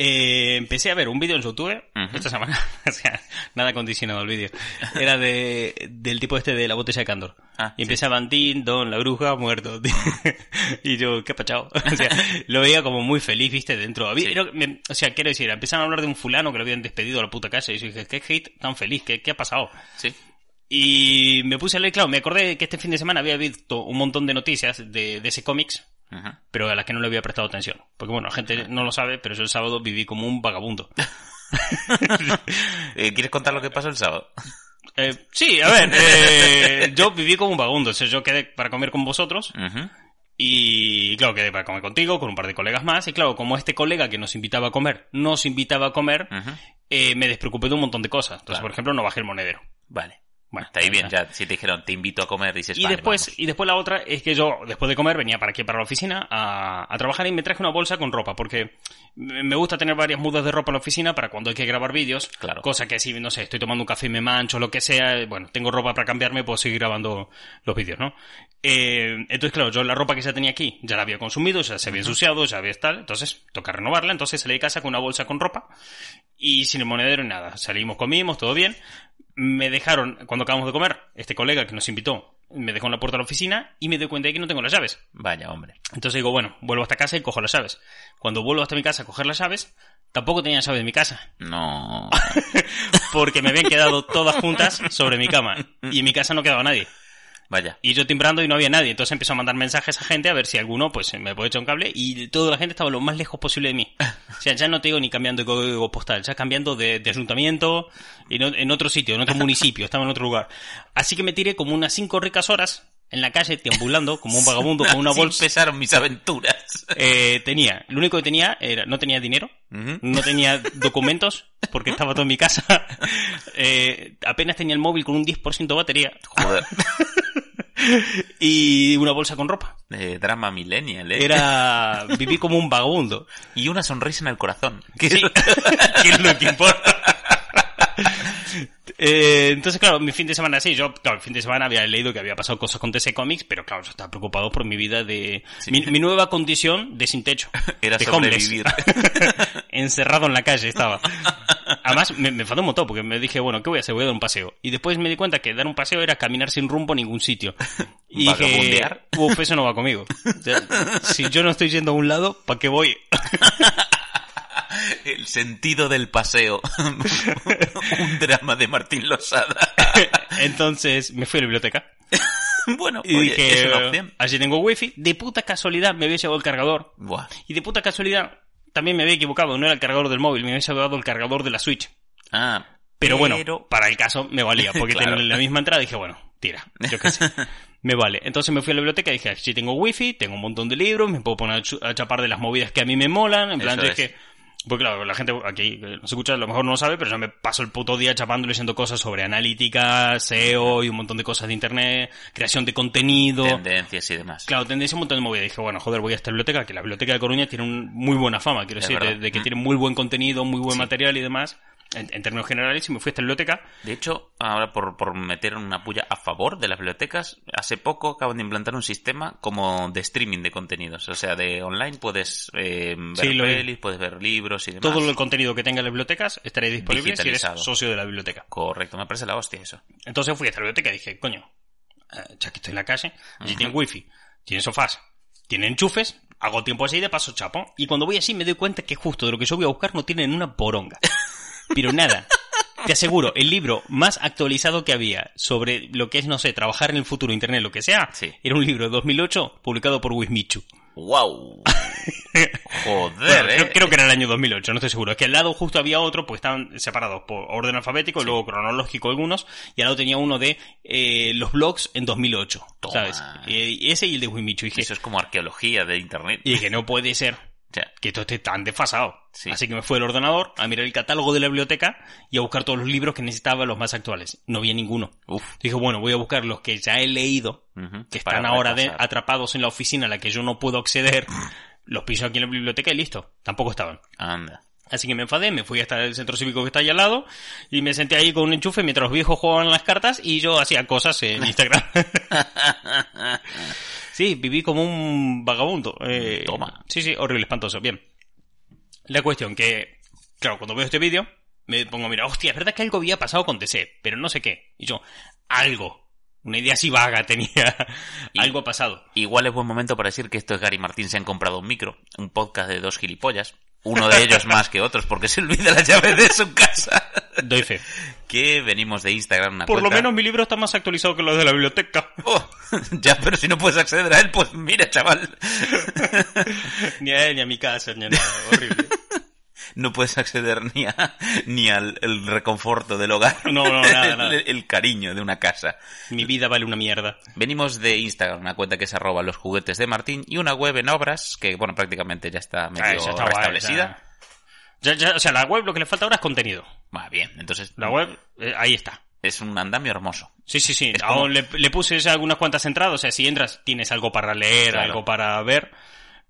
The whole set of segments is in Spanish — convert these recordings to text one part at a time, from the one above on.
Eh, empecé a ver un vídeo en YouTube esta semana, o sea, nada condicionado el vídeo. Era de, del tipo este de la botella de Candor. Ah, y empezaban Tin, Don, la bruja, muerto. y yo, ¿qué ha pachado? O sea, lo veía como muy feliz, viste, dentro. Había- Sí. me- o sea, quiero decir, empezaron a hablar de un fulano que lo habían despedido a la puta calle. Y yo dije, ¿qué hate tan feliz? ¿Qué, qué ha pasado? Sí. Y me puse a leer, claro, me acordé que este fin de semana había visto un montón de noticias de, de ese cómics, Pero a las que no le había prestado atención. Porque bueno, la gente no lo sabe, pero yo el sábado viví como un vagabundo. Eh, ¿Quieres contar lo que pasó el sábado? Eh, sí, a ver, eh, yo viví como un vagabundo. O sea, yo quedé para comer con vosotros y, claro, quedé para comer contigo, con un par de colegas más. Y claro, como este colega que nos invitaba a comer, nos invitaba a comer, eh, me despreocupé de un montón de cosas. Entonces, Claro. por ejemplo, no bajé el monedero. Vale. Bueno, Está ahí bien, ya si te dijeron te invito a comer, dices Y vale, después, vamos. y después la otra es que yo, después de comer, venía para aquí, para la oficina, a, a trabajar y me traje una bolsa con ropa, porque me gusta tener varias mudas de ropa en la oficina para cuando hay que grabar vídeos. Claro. Cosa que si, no sé, estoy tomando un café y me mancho, lo que sea, bueno, tengo ropa para cambiarme, puedo seguir grabando los vídeos, ¿no? Eh, entonces, claro, yo la ropa que ya tenía aquí ya la había consumido, ya se había ensuciado, ya había tal, entonces toca renovarla, entonces salí de casa con una bolsa con ropa y sin el monedero ni nada. Salimos, comimos, todo bien. Me dejaron, cuando acabamos de comer, este colega que nos invitó, me dejó en la puerta de la oficina y me doy cuenta de que no tengo las llaves. Vaya, hombre. Entonces digo, bueno, vuelvo hasta casa y cojo las llaves. Cuando vuelvo hasta mi casa a coger las llaves, tampoco tenía llaves en mi casa, No. porque me habían quedado todas juntas sobre mi cama y en mi casa no quedaba nadie. Vaya. Y yo timbrando y no había nadie. Entonces empezó a mandar mensajes a gente a ver si alguno pues me puede echar un cable y toda la gente estaba lo más lejos posible de mí. O sea, ya no te digo ni cambiando de código postal, ya cambiando de, de ayuntamiento en, en otro sitio, en otro municipio, estaba en otro lugar. Así que me tiré como unas cinco ricas horas en la calle deambulando como un vagabundo con una bolsa. empezaron mis aventuras. Eh, tenía, lo único que tenía era, no tenía dinero, Ujú. no tenía documentos, porque estaba todo en mi casa. Eh, apenas tenía el móvil con un 10% de batería Joder. y una bolsa con ropa. Eh, drama millennial, ¿eh? Era vivir como un vagabundo. Y una sonrisa en el corazón. Sí. ¿Qué es lo que importa? Eh, entonces, claro, mi fin de semana sí, yo, claro, el fin de semana había leído que había pasado cosas con DC Comics, pero claro, yo estaba preocupado por mi vida de... Mi, mi nueva condición de sin techo. Era de sobrevivir. Encerrado en la calle estaba. Además, me, me enfadó un montón porque me dije, bueno, ¿qué voy a hacer? Voy a dar un paseo. Y después me di cuenta que dar un paseo era caminar sin rumbo a ningún sitio. Y dije, uff, eso no va conmigo. O sea, si yo no estoy yendo a un lado, ¿para qué voy? El sentido del paseo. Un drama de Martín Losada. Entonces me fui a la biblioteca. bueno, Y oye, dije, es una opción. allí tengo wifi. De puta casualidad me había llevado el cargador. Buah. Y de puta casualidad también me había equivocado. No era el cargador del móvil, me había llevado el cargador de la Switch. Ah, Pero, bueno, para el caso me valía, porque Claro. tenía la misma entrada. Dije, bueno, tira, yo qué sé. Me vale. Entonces me fui a la biblioteca y dije, si tengo wifi, tengo un montón de libros, me puedo poner a chapar de las movidas que a mí me molan. En plan, es. dije... Porque claro, la gente aquí que nos escucha a lo mejor no lo sabe, pero yo me paso el puto día chapando y leyendo cosas sobre analítica, SEO y un montón de cosas de internet, creación de contenido. tendencias y demás. Claro, tendencia un montón de movidas. Dije, bueno, joder, voy a esta biblioteca, que la biblioteca de Coruña tiene un muy buena fama, quiero Es decir, de, de que Mm. tiene muy buen contenido, muy buen Sí. material y demás, en, en términos generales, y me fui a esta biblioteca. De hecho, ahora por, por meter una puya a favor de las bibliotecas, hace poco acaban de implantar un sistema como de streaming de contenidos. O sea, de online puedes eh, ver Sí, pelis, puedes ver libros y demás. Todo el contenido que tenga en las bibliotecas estará disponible si eres socio de la biblioteca. Correcto, me parece la hostia eso. Entonces fui a esta biblioteca y dije, coño, eh, ya que estoy en la calle, allí tienen wifi, tienen sofás, tienen enchufes, hago tiempo así de paso chapo. Y cuando voy así me doy cuenta que justo de lo que yo voy a buscar no tienen una poronga. Pero nada. Te aseguro, el libro más actualizado que había sobre lo que es, no sé, trabajar en el futuro, internet, lo que sea, Sí. era un libro de 2008 publicado por Wismichu. ¡Wow! Joder, Bueno, eh. creo, creo que era el año 2008, no estoy seguro. Es que al lado justo había otro, pues estaban separados por orden alfabético, luego cronológico algunos, y al lado tenía uno de eh, los blogs en 2008, Toma. ¿sabes? Y ese y el de Wimichu. Dije, Eso es como arqueología de internet. y dije, no puede ser O sea, que todo esté tan desfasado. Sí. Así que me fui al ordenador a mirar el catálogo de la biblioteca y a buscar todos los libros que necesitaba, los más actuales. No había ninguno. uf. Dije, bueno, voy a buscar los que ya he leído, que para están ahora de- atrapados en la oficina a la que yo no puedo acceder. Los piso aquí en la biblioteca y listo. Tampoco estaban. Anda. Así que me enfadé, me fui hasta el centro cívico que está ahí al lado y me senté ahí con un enchufe mientras los viejos jugaban las cartas y yo hacía cosas en Instagram. sí, viví como un vagabundo. eh, Toma. Sí, sí, horrible, espantoso. Bien. La cuestión que, claro, cuando veo este vídeo, me pongo, mira, hostia, es verdad que algo había pasado con DC, pero no sé qué. Y yo, algo. Una idea así vaga tenía. Y- algo pasado. Igual es buen momento para decir que esto es Gary Martín se han comprado un micro, un podcast de dos gilipollas, uno de ellos más que otros porque se olvida la llave de su casa. Doy fe. Que venimos de Instagram una Por lo menos mi libro está más actualizado que los de la biblioteca. Oh, ya, pero si no puedes acceder a él, pues mira, chaval. ni a él, ni a mi casa, ni a nada. Horrible. No puedes acceder ni a, ni al el reconforto del hogar. No, no, nada, nada. El, el cariño de una casa. Mi vida vale una mierda. Venimos de Instagram, una cuenta que es arroba los juguetes de Martín, y una web en obras que, bueno, prácticamente ya está medio Ah, está guay, restablecida. Ya, ya, o sea, la web lo que le falta ahora es contenido. Va bien, entonces La web, eh, ahí está. es un andamio hermoso. Sí, sí, sí. Es como- Aún le, le puse ya algunas cuantas entradas. O sea, si entras, tienes algo para leer, Claro. algo para ver.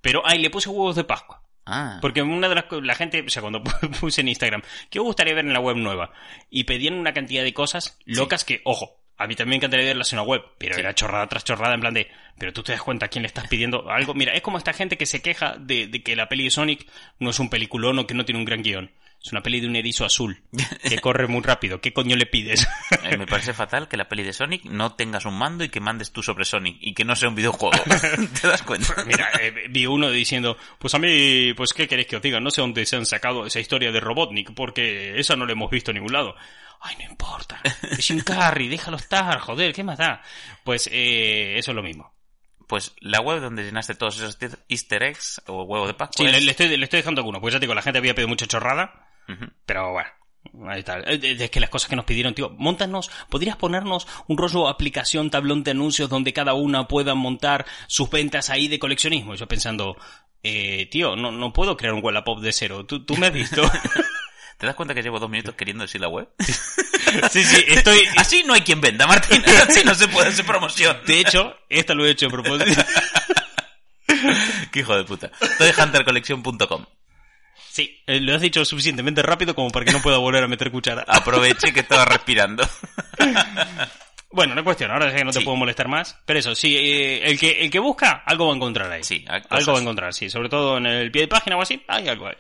Pero ahí le puse huevos de Pascua. Ah, Porque una de las la gente, o sea, cuando puse en Instagram, ¿qué os gustaría ver en la web nueva? Y pedían una cantidad de cosas locas que, ojo, a mí también me encantaría verlas en la web, pero Sí. era chorrada tras chorrada en plan de, pero tú te das cuenta a quién le estás pidiendo algo. Mira, es como esta gente que se queja de, de que la peli de Sonic no es un peliculón o que no tiene un gran guion. Es una peli de un erizo azul que corre muy rápido. ¿Qué coño le pides? eh, me parece fatal que la peli de Sonic no tengas un mando y que mandes tú sobre Sonic y que no sea un videojuego. ¿Te das cuenta? Mira, eh, vi uno diciendo, pues a mí, pues qué queréis que os diga, no sé dónde se han sacado esa historia de Robotnik, porque esa no la hemos visto en ningún lado. Ay, no importa. Es Jim Carrey, déjalo estar, joder, ¿qué más da? Pues eh, eso es lo mismo. Pues la web donde llenaste todos esos easter eggs o huevo de Pascua Sí, es- le, le estoy, le estoy dejando alguno, pues ya te digo, la gente había pedido mucha chorrada, Pero bueno. Ahí está. Eh, eh, Es que las cosas que nos pidieron, tío, montanos, ¿podrías ponernos un rollo aplicación, tablón de anuncios donde cada una pueda montar sus ventas ahí de coleccionismo? Y yo pensando, eh, tío, no, no puedo crear un Wallapop de cero. ¿Tú, tú me has visto? ¿Te das cuenta que llevo dos minutos queriendo decir la web? sí, sí, estoy... Así no hay quien venda, Martín. Así no se puede hacer promoción. De hecho, esta lo he hecho a propósito. Qué hijo de puta. Toyhuntercollection.com. Sí, eh, lo has dicho suficientemente rápido como para que no pueda volver a meter cuchara. Aproveche que estaba respirando. Bueno, no cuestión, ahora sé que no te Sí. puedo molestar más. Pero eso, sí, eh, el, que, el que busca, algo va a encontrar ahí. Sí, algo va a encontrar, sí. Sobre todo en el pie de página o así, hay algo ahí.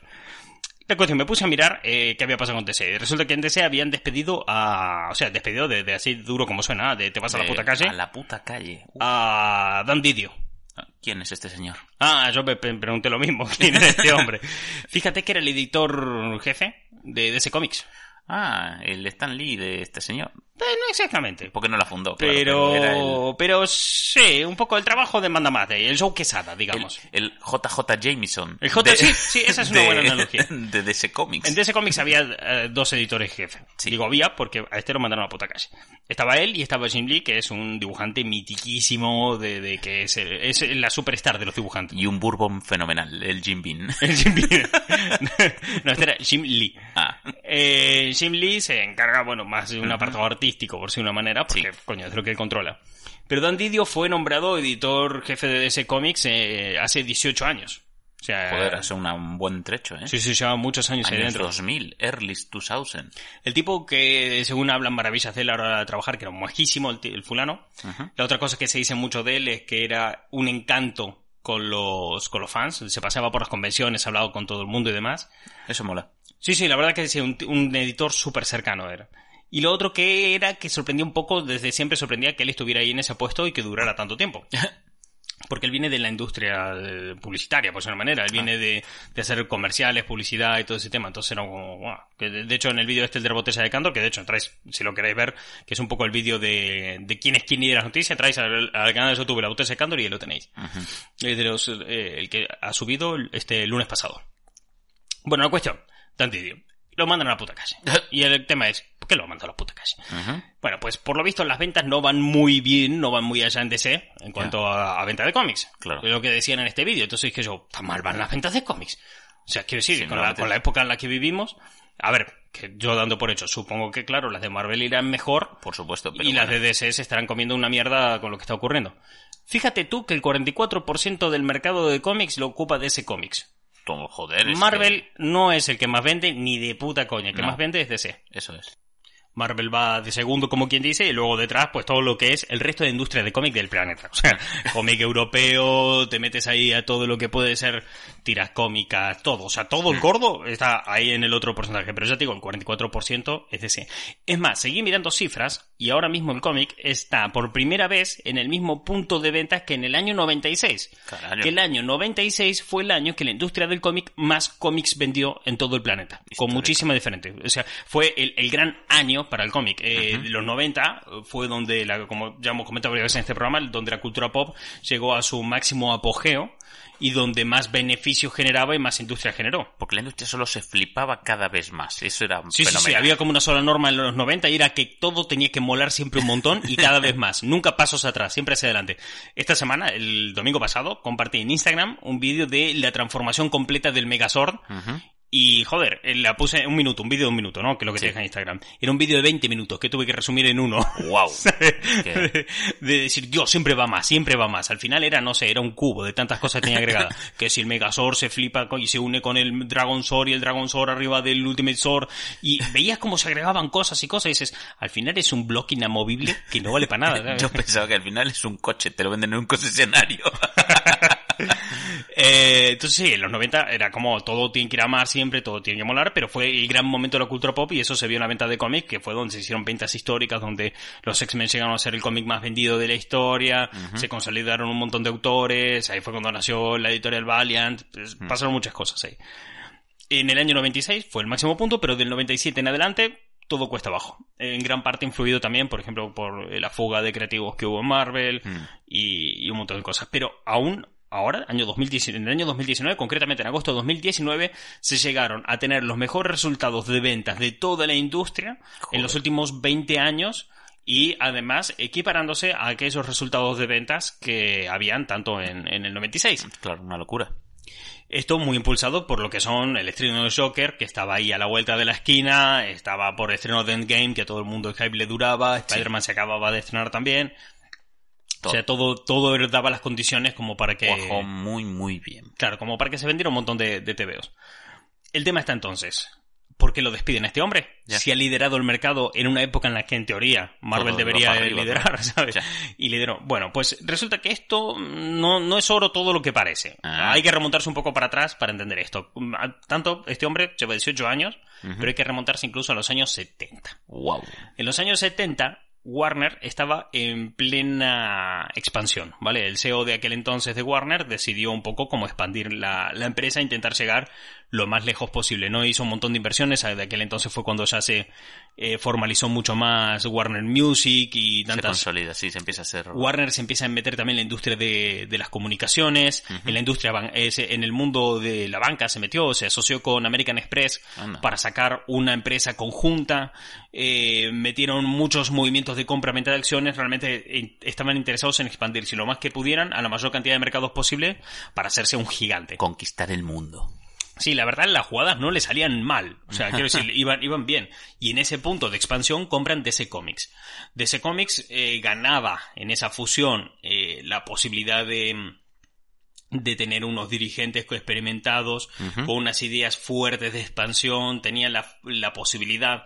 La cuestión, me puse a mirar eh, qué había pasado con TC. Resulta que en TC habían despedido a... O sea, despedido de, de así duro como suena, de te vas a la puta calle, A la puta calle. A Dan Didio. ¿Quién es este señor? Ah, yo me pregunté lo mismo. ¿Quién es este hombre? Fíjate que era el editor jefe de DC Comics. Ah, el Stan Lee de este señor. Eh, no exactamente. ¿Por qué no la fundó? Claro, Pero, el, pero sí, un poco el trabajo demanda más de el Joe Quesada, el, digamos. el JJ Jameson. El J, de- sí, sí, esa es una de- buena analogía. De DC Comics. En DC Comics había eh, dos editores jefe. Sí. Digo había porque a este lo mandaron a puta calle. Estaba él y estaba Jim Lee, que es un dibujante mitiquísimo de, de que es, el- es la superstar de los dibujantes. Y un bourbon fenomenal, el Jim Bean. El Jim Lee. no, este era Jim Lee. Ah, Eh, Jim Lee se encarga, bueno, más de un apartado artístico, por si de una manera, porque, Sí. coño, es lo que él controla. Pero Dan Didio fue nombrado editor jefe de DC Comics eh, hace 18 años. O sea, joder, es una- un buen trecho, ¿eh? sí, sí, lleva muchos años ahí Años dentro. 2000, early 2000. El tipo que, según hablan maravillas de él a la hora de trabajar, que era majísimo el, el fulano. Ujú. La otra cosa que se dice mucho de él es que era un encanto con los, con los fans. Se paseaba por las convenciones, hablaba con todo el mundo y demás. Eso mola. Sí, sí, la verdad que sí, un, un editor súper cercano era. Y lo otro que era que sorprendía un poco, desde siempre sorprendía que él estuviera ahí en ese puesto y que durara tanto tiempo. Porque él viene de la industria eh, publicitaria, por una manera. Él viene de, de hacer comerciales, publicidad y todo ese tema. Entonces era como. Que de, hecho, en el vídeo este el de la botella de Candor, que de hecho traes, si lo queréis ver, que es un poco el vídeo de, de quién es quién y de las noticias, traes al, al canal de YouTube la botella de Candor y ahí lo tenéis. Ujú. Es de los, eh, el que ha subido este lunes pasado. Bueno, la cuestión, tan Didio. Lo mandan a la puta calle. Y el tema es, ¿por qué lo mandan a la puta calle? Bueno, pues por lo visto las ventas no van muy bien, no van muy allá en DC en cuanto a, a venta de cómics. Claro. Es lo que decían en este vídeo. Entonces dije yo, tan mal van las ventas de cómics. O sea, quiero decir, Sí, con, la, con época en la que vivimos, a ver, que yo dando por hecho, supongo que claro, las de Marvel irán mejor Por supuesto, pero y las de DC se estarán comiendo una mierda con lo que está ocurriendo. Fíjate tú que el 44% del mercado de cómics lo ocupa DC Comics. Joder, Marvel no es el que más vende ni de puta coña. El que No. más vende es DC. Eso es. Marvel va de segundo, como quien dice, y luego detrás, pues todo lo que es el resto de industria de cómic del planeta. O sea, cómic europeo, te metes ahí a todo lo que puede ser tiras cómicas, todo. O sea, todo el gordo está ahí en el otro porcentaje. Pero ya te digo, el 44% es ese. Es más, seguí mirando cifras y ahora mismo el cómic está por primera vez en el mismo punto de ventas que en el año 96. Carajo. Que el año 96 fue el año que la industria del cómic más cómics vendió en todo el planeta. Con muchísima diferencia. O sea, fue el, el gran año para el cómic. Eh, Los 90 fue donde, la, como ya hemos comentado varias veces en este programa, donde la cultura pop llegó a su máximo apogeo y donde más beneficios generaba y más industria generó. Porque la industria solo se flipaba cada vez más. Eso era Sí, sí, sí, había como una sola norma en los 90 y era que todo tenía que molar siempre un montón y cada vez más. Nunca pasos atrás, siempre hacia adelante. Esta semana, el domingo pasado, compartí en Instagram un vídeo de la transformación completa del Megazord. Y, joder, eh, la puse un minuto, un vídeo de un minuto, ¿no? Que es lo que Sí. tienes en Instagram. Era un vídeo de 20 minutos que tuve que resumir en uno. Wow. de, de decir, Dios, siempre va más, siempre va más. Al final era, no sé, era un cubo de tantas cosas que tenía agregadas. que si el Megazord se flipa y se une con el Dragon Sword y el Dragon Sword arriba del Ultimate Sword. Y veías cómo se agregaban cosas y cosas y dices, al final es un bloque inamovible que no vale para nada. ¿sabes? Yo pensaba que al final es un coche, te lo venden en un concesionario. Eh, entonces sí, en los 90 era como todo tiene que ir a más siempre, todo tiene que molar, pero fue el gran momento de la cultura pop y eso se vio en la venta de cómics, que fue donde se hicieron ventas históricas, donde los X-Men llegaron a ser el cómic más vendido de la historia, se consolidaron un montón de autores, ahí fue cuando nació la editorial Valiant, pues, pasaron muchas cosas ahí. En el año 96 fue el máximo punto, pero del 97 en adelante todo cuesta abajo. En gran parte influido también, por ejemplo, por la fuga de creativos que hubo en Marvel Mm. y, y un montón de cosas. Pero aún ahora, año 2019, en el año 2019, concretamente en agosto de 2019, se llegaron a tener los mejores resultados de ventas de toda la industria en los últimos 20 años y además equiparándose a aquellos resultados de ventas que habían tanto en, en el 96. claro, una locura. Esto muy impulsado por lo que son el estreno de Joker, que estaba ahí a la vuelta de la esquina, estaba por el estreno de Endgame, que a todo el mundo el hype le duraba, Spider-Man se acababa de estrenar también. Todo. O sea, todo, todo daba las condiciones como para que... Cuajó muy, muy bien. Claro, como para que se vendiera un montón de, de TVOs. El tema está entonces, ¿por qué lo despiden a este hombre? Ya. Si ha liderado el mercado en una época en la que en teoría Marvel Todo debería arriba, liderar. ¿sabes? Ya. Y lideró. Bueno, pues resulta que esto no, no es oro todo lo que parece. Ah. Hay que remontarse un poco para atrás para entender esto. Tanto este hombre lleva 18 años, pero hay que remontarse incluso a los años 70. Wow. En los años 70, Warner estaba en plena expansión, ¿vale? El CEO de aquel entonces de Warner decidió un poco cómo expandir la, la empresa intentar llegar lo más lejos posible, ¿no? Hizo un montón de inversiones, de aquel entonces fue cuando ya se eh, formalizó mucho más Warner Music y Se tantas... consolida, sí, se empieza a hacer... Warner se empieza a meter también en la industria de, de las comunicaciones, en la industria, en el mundo de la banca se metió, se asoció con American Express Anda. para sacar una empresa conjunta, eh, metieron muchos movimientos de compra-venta de acciones, realmente estaban interesados en expandirse lo más que pudieran a la mayor cantidad de mercados posible para hacerse un gigante. Conquistar el mundo. Sí, la verdad las jugadas no le salían mal. O sea, quiero decir, iban, iban bien. Y en ese punto de expansión compran DC Comics. DC Comics eh, ganaba en esa fusión eh, la posibilidad de de tener unos dirigentes experimentados con unas ideas fuertes de expansión, tenían la, la posibilidad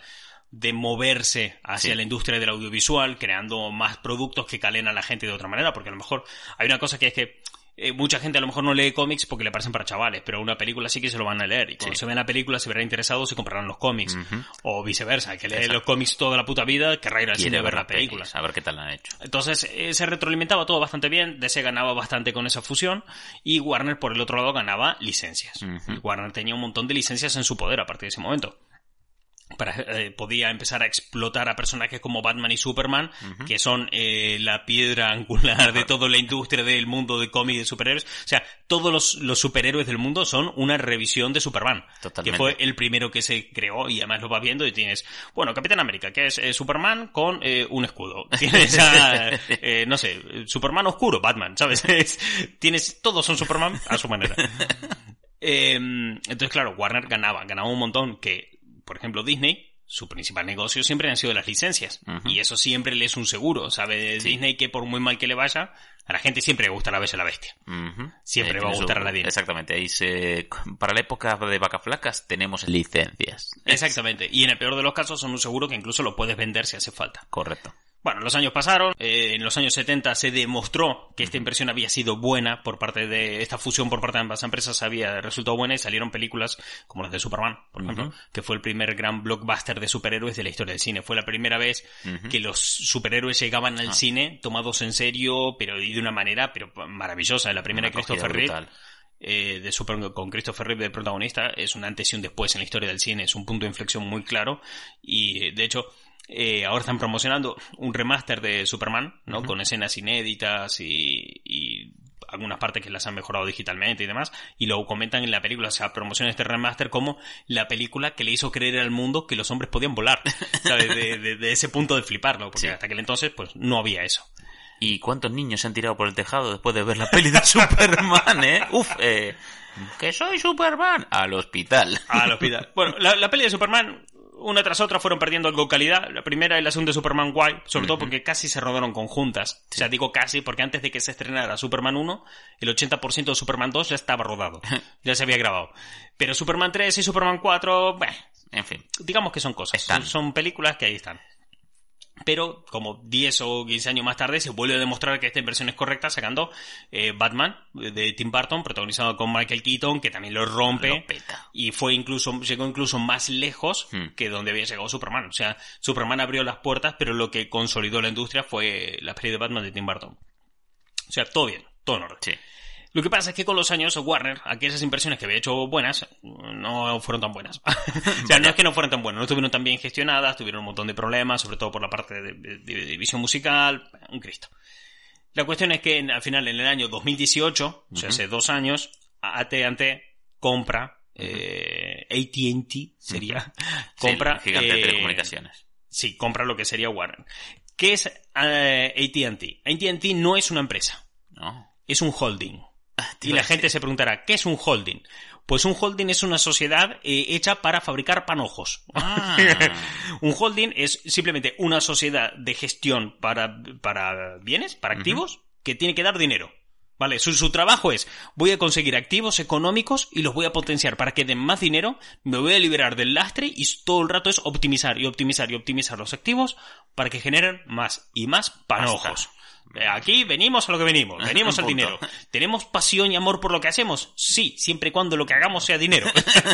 de moverse hacia Sí. la industria del audiovisual, creando más productos que calen a la gente de otra manera, porque a lo mejor hay una cosa que es que eh, mucha gente a lo mejor no lee cómics porque le parecen para chavales, pero una película sí que se lo van a leer. Y cuando Sí. se ven la película se verán interesados y comprarán los cómics. O viceversa, el que lee Exacto. los cómics toda la puta vida querrá ir al cine a ver la película. pelis, a ver qué tal la han hecho. Entonces eh, se retroalimentaba todo bastante bien, DC ganaba bastante con esa fusión y Warner por el otro lado ganaba licencias. Warner tenía un montón de licencias en su poder a partir de ese momento. Para, eh, podía empezar a explotar a personajes como Batman y Superman, que son eh, la piedra angular de toda la industria del mundo de cómics de superhéroes. O sea, todos los, los superhéroes del mundo son una revisión de Superman. Totalmente. Que fue el primero que se creó y además lo vas viendo y tienes, bueno, Capitán América, que es eh, Superman con eh, un escudo. Tienes a, eh, no sé, Superman oscuro, Batman, ¿sabes? Es- tienes, todos son Superman a su manera. Eh, entonces, claro, Warner ganaba, ganaba un montón que, por ejemplo, Disney su principal negocio siempre han sido las licencias. Y eso siempre le es un seguro. Sabe Sí. Disney que por muy mal que le vaya, a la gente siempre le gusta la bella y la bestia. Siempre va a gustar a la Disney. Exactamente, ahí se... Para la época de vacas flacas tenemos licencias. Exactamente. Y en el peor de los casos son un seguro que incluso lo puedes vender si hace falta. Correcto. Bueno, los años pasaron, eh, en los años 70 se demostró que esta inversión había sido buena por parte de esta fusión por parte de ambas empresas había resultado buena y salieron películas como las de Superman, por ejemplo, que fue el primer gran blockbuster de superhéroes de la historia del cine. Fue la primera vez que los superhéroes llegaban al Ah. cine tomados en serio, pero y de una manera pero maravillosa. La primera de Christopher Reeve eh, de Super, con Christopher Reeve de protagonista es un antes y un después en la historia del cine, es un punto de inflexión muy claro y de hecho eh, ahora están promocionando un remaster de Superman, ¿no? Con escenas inéditas y, y algunas partes que las han mejorado digitalmente y demás, y lo comentan en la película, o sea, promocionan este remaster como la película que le hizo creer al mundo que los hombres podían volar, ¿sabes? De, de- de ese punto de fliparlo, porque Sí. hasta aquel entonces pues no había eso. ¿Y cuántos niños se han tirado por el tejado después de ver la peli de Superman, eh? Uf, eh, que soy Superman. Al hospital. al hospital. Bueno, la, la peli de Superman, una tras otra, fueron perdiendo algo de calidad. La primera y la segunda de Superman guay, sobre todo porque casi se rodaron conjuntas. O sea, digo casi porque antes de que se estrenara Superman 1, el 80% de Superman 2 ya estaba rodado. ya se había grabado. Pero Superman 3 y Superman 4, bueno, En fin. digamos que son cosas. Están. Son, son películas que ahí están. Pero como 10 o 15 años más tarde se vuelve a demostrar que esta inversión es correcta sacando eh, Batman de Tim Burton, protagonizado con Michael Keaton, que también lo rompe Lo peta. y fue incluso llegó incluso más lejos Hmm. que donde había llegado Superman. O sea, Superman abrió las puertas, pero lo que consolidó la industria fue la peli de Batman de Tim Burton. O sea, todo bien, todo en orden. Sí. Lo que pasa es que con los años Warner, aquellas inversiones que había hecho buenas, no fueron tan buenas. o sea, no es que no fueron tan buenas, no estuvieron tan bien gestionadas, tuvieron un montón de problemas, sobre todo por la parte de, de- de división musical, un Cristo. La cuestión es que en- al final, en el año 2018, o sea, hace dos años, AT&T compra, eh, AT&T sería, compra... Sí, gigante de eh, telecomunicaciones. Sí, compra lo que sería Warner. ¿Qué es eh, AT&T? AT&T no es una empresa, ¿No? es un holding. Y la gente se preguntará, ¿qué es un holding? Pues un holding es una sociedad eh, hecha para fabricar panojos. Ah. un holding es simplemente una sociedad de gestión para, para bienes, para activos, que tiene que dar dinero. ¿Vale? Su, su trabajo es, voy a conseguir activos económicos y los voy a potenciar para que den más dinero, me voy a liberar del lastre y todo el rato es optimizar y optimizar y optimizar los activos para que generen más y más panojos. Basta. Eh, Aquí venimos a lo que venimos, venimos al dinero. ¿Tenemos pasión y amor por lo que hacemos? Sí, siempre y cuando lo que hagamos sea dinero.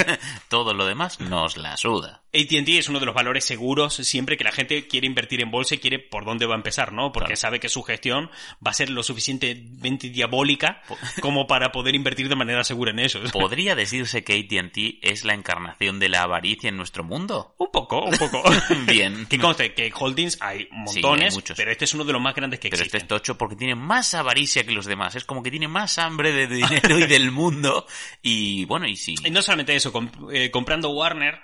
Todo lo demás nos la suda. AT&T es uno de los valores seguros siempre que la gente quiere invertir en bolsa y quiere por dónde va a empezar, ¿no? Porque Claro. sabe que su gestión va a ser lo suficientemente diabólica como para poder invertir de manera segura en eso. ¿Podría decirse que AT&T es la encarnación de la avaricia en nuestro mundo? Un poco, un poco. Bien. Que conste que holdings hay Sí, montones, hay pero este es uno de los más grandes que Pero este existen. es tocho porque tiene más avaricia que los demás. Es como que tiene más hambre de dinero y del mundo. Y bueno, y sí. Y no solamente eso, comp- eh, comprando Warner,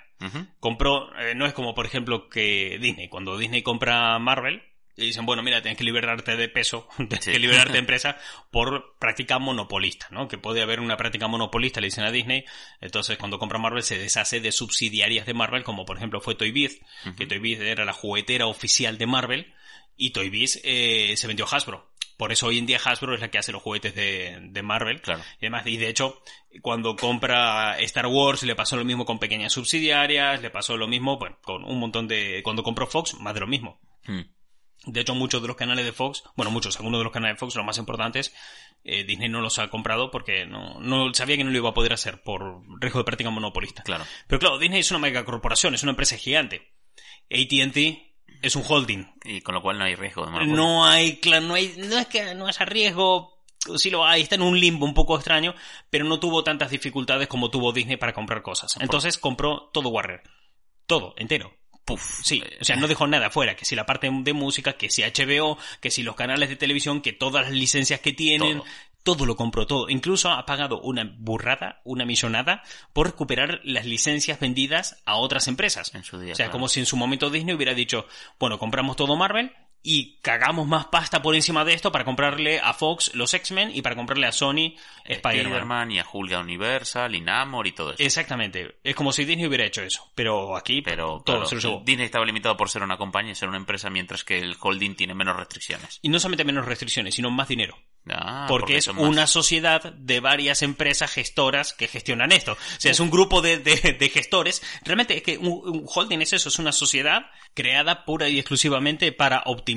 Compró, eh, no es como por ejemplo que Disney, cuando Disney compra Marvel, y dicen, bueno, mira, tienes que liberarte de peso, tienes Sí. que liberarte de empresa por práctica monopolista, ¿no? Que puede haber una práctica monopolista, le dicen a Disney, entonces cuando compra Marvel se deshace de subsidiarias de Marvel, como por ejemplo fue Toy Biz, que Toy Biz era la juguetera oficial de Marvel, y Toy Biz eh, se vendió a Hasbro. Por eso hoy en día Hasbro es la que hace los juguetes de, de Marvel. Claro. Y demás, y de hecho, cuando compra Star Wars le pasó lo mismo con pequeñas subsidiarias, le pasó lo mismo, bueno, con un montón de... Cuando compró Fox, más de lo mismo. Mm. De hecho, muchos de los canales de Fox, bueno, muchos, algunos de los canales de Fox, los más importantes, eh, Disney no los ha comprado porque no, no sabía que no lo iba a poder hacer por riesgo de práctica monopolista. Claro. Pero claro, Disney es una mega corporación, es una empresa gigante. AT&T es un holding. Y con lo cual no hay riesgo de monopolio. No hay, cla- no hay, no es que no es a riesgo, sí lo hay, está en un limbo un poco extraño, pero no tuvo tantas dificultades como tuvo Disney para comprar cosas. Entonces compró todo Warner. Todo, entero. Puf. Sí, o sea, no dejó nada fuera, que si la parte de música, que si HBO, que si los canales de televisión, que todas las licencias que tienen, Todo. Todo, lo compró todo. Incluso ha pagado una burrada, una millonada, por recuperar las licencias vendidas a otras empresas. En su día, O sea, claro. como si en su momento Disney hubiera dicho, bueno, compramos todo Marvel y cagamos más pasta por encima de esto para comprarle a Fox los X-Men y para comprarle a Sony Spider-Man. Y a Julia Universal y Namor y todo eso. Exactamente. Es como si Disney hubiera hecho eso. Pero aquí Pero todo claro, se lo llevó. Disney estaba limitado por ser una compañía y ser una empresa, mientras que el holding tiene menos restricciones. Y no solamente menos restricciones, sino más dinero. Ah, porque, es más- una sociedad de varias empresas gestoras que gestionan esto. O sea, es un grupo de, de- de gestores. Realmente es que un, un holding es eso, es una sociedad creada pura y exclusivamente para optimizar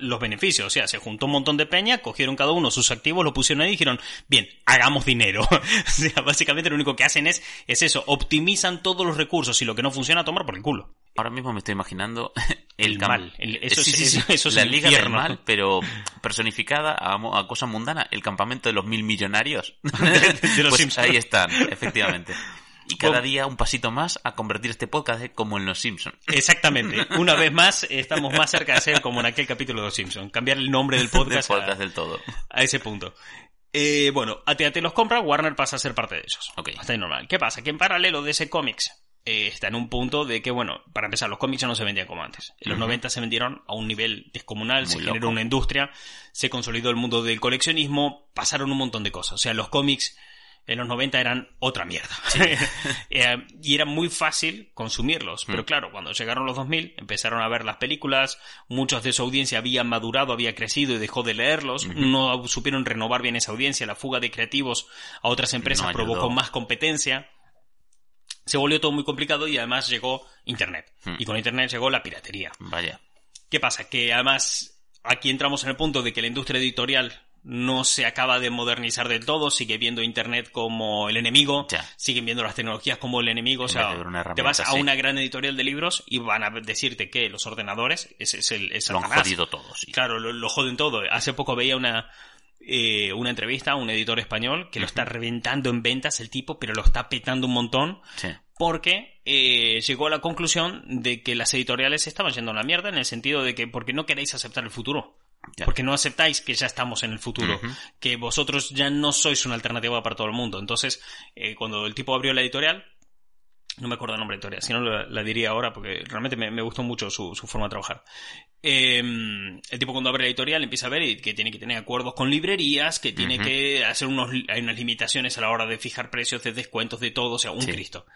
los beneficios. O sea, se juntó un montón de peña, cogieron cada uno sus activos, lo pusieron ahí y dijeron, bien, hagamos dinero. o sea, básicamente lo único que hacen es, es eso, optimizan todos los recursos y lo que no funciona, tomar por el culo. Ahora mismo me estoy imaginando el, El mal. El- eso Sí, es- sí, sí. eso- eso es la el liga del mal, pero personificada a, cosa mundana. El campamento de los mil millonarios. de los pues ahí están, efectivamente. Y cada día un pasito más a convertir este podcast eh, como en los Simpsons. Exactamente. Una vez más, estamos más cerca de ser como en aquel capítulo de Los Simpsons. Cambiar el nombre del Del podcast, a- podcast del todo. a ese punto. Eh, bueno, AT&T los compra, Warner pasa a ser parte de esos. Ok. Está ahí normal. ¿Qué pasa? Que en paralelo de ese cómics eh, está en un punto de que, bueno, para empezar, los cómics ya no se vendían como antes. En los Ujú. 90 se vendieron a un nivel descomunal, Muy se loco. generó una industria, se consolidó el mundo del coleccionismo, pasaron un montón de cosas. O sea, los cómics en los 90 eran otra mierda. Eh, y era muy fácil consumirlos. Pero Mm. claro, cuando llegaron los 2000, empezaron a ver las películas, muchos de su audiencia habían madurado, había crecido y dejó de leerlos, no supieron renovar bien esa audiencia, la fuga de creativos a otras empresas No provocó más competencia. Se volvió todo muy complicado y además llegó Internet. Mm. Y con Internet llegó la piratería. Vaya. ¿Qué pasa? Que además aquí entramos en el punto de que la industria editorial no se acaba de modernizar del todo, sigue viendo Internet como el enemigo, Ya. siguen viendo las tecnologías como el enemigo, o sea, te vas a sí. una gran editorial de libros y van a decirte que los ordenadores es, es el es Lo han jodido todo, sí. Claro, lo, lo joden todo. Hace poco veía una eh, una entrevista a un editor español que lo está reventando en ventas el tipo, pero lo está petando un montón Sí. porque eh, llegó a la conclusión de que las editoriales estaban yendo a la mierda en el sentido de que porque no queréis aceptar el futuro. Ya. Porque no aceptáis que ya estamos en el futuro, que vosotros ya no sois una alternativa para todo el mundo. Entonces, eh, cuando el tipo abrió la editorial, no me acuerdo el nombre de editorial, si no la, la diría ahora porque realmente me, me gustó mucho su, su forma de trabajar. Eh, el tipo cuando abre la editorial empieza a ver que tiene que tener acuerdos con librerías, que tiene que hacer unos, hay unas limitaciones a la hora de fijar precios, de descuentos, de todo, o sea, un Sí. Cristo.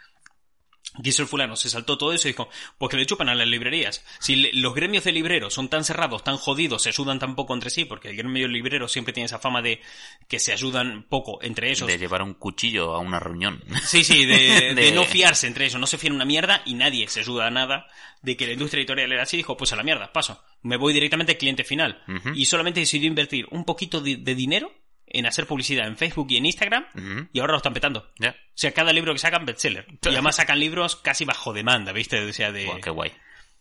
Quiso el fulano, se saltó todo eso y dijo, pues que le chupan a las librerías. Si le- los gremios de libreros son tan cerrados, tan jodidos, se ayudan tan poco entre sí, porque el gremio de libreros siempre tiene esa fama de que se ayudan poco entre ellos. De llevar un cuchillo a una reunión. Sí, sí, de, de De- no fiarse entre ellos, no se fían una mierda y nadie se ayuda a nada de que la industria editorial era así, dijo, pues a la mierda, paso, me voy directamente al cliente final. Y solamente decidió invertir un poquito de, de dinero en hacer publicidad en Facebook y en Instagram y ahora lo están petando. O sea, cada libro que sacan, bestseller. Y además sacan libros casi bajo demanda, ¿viste? O sea, de... Buah, qué guay.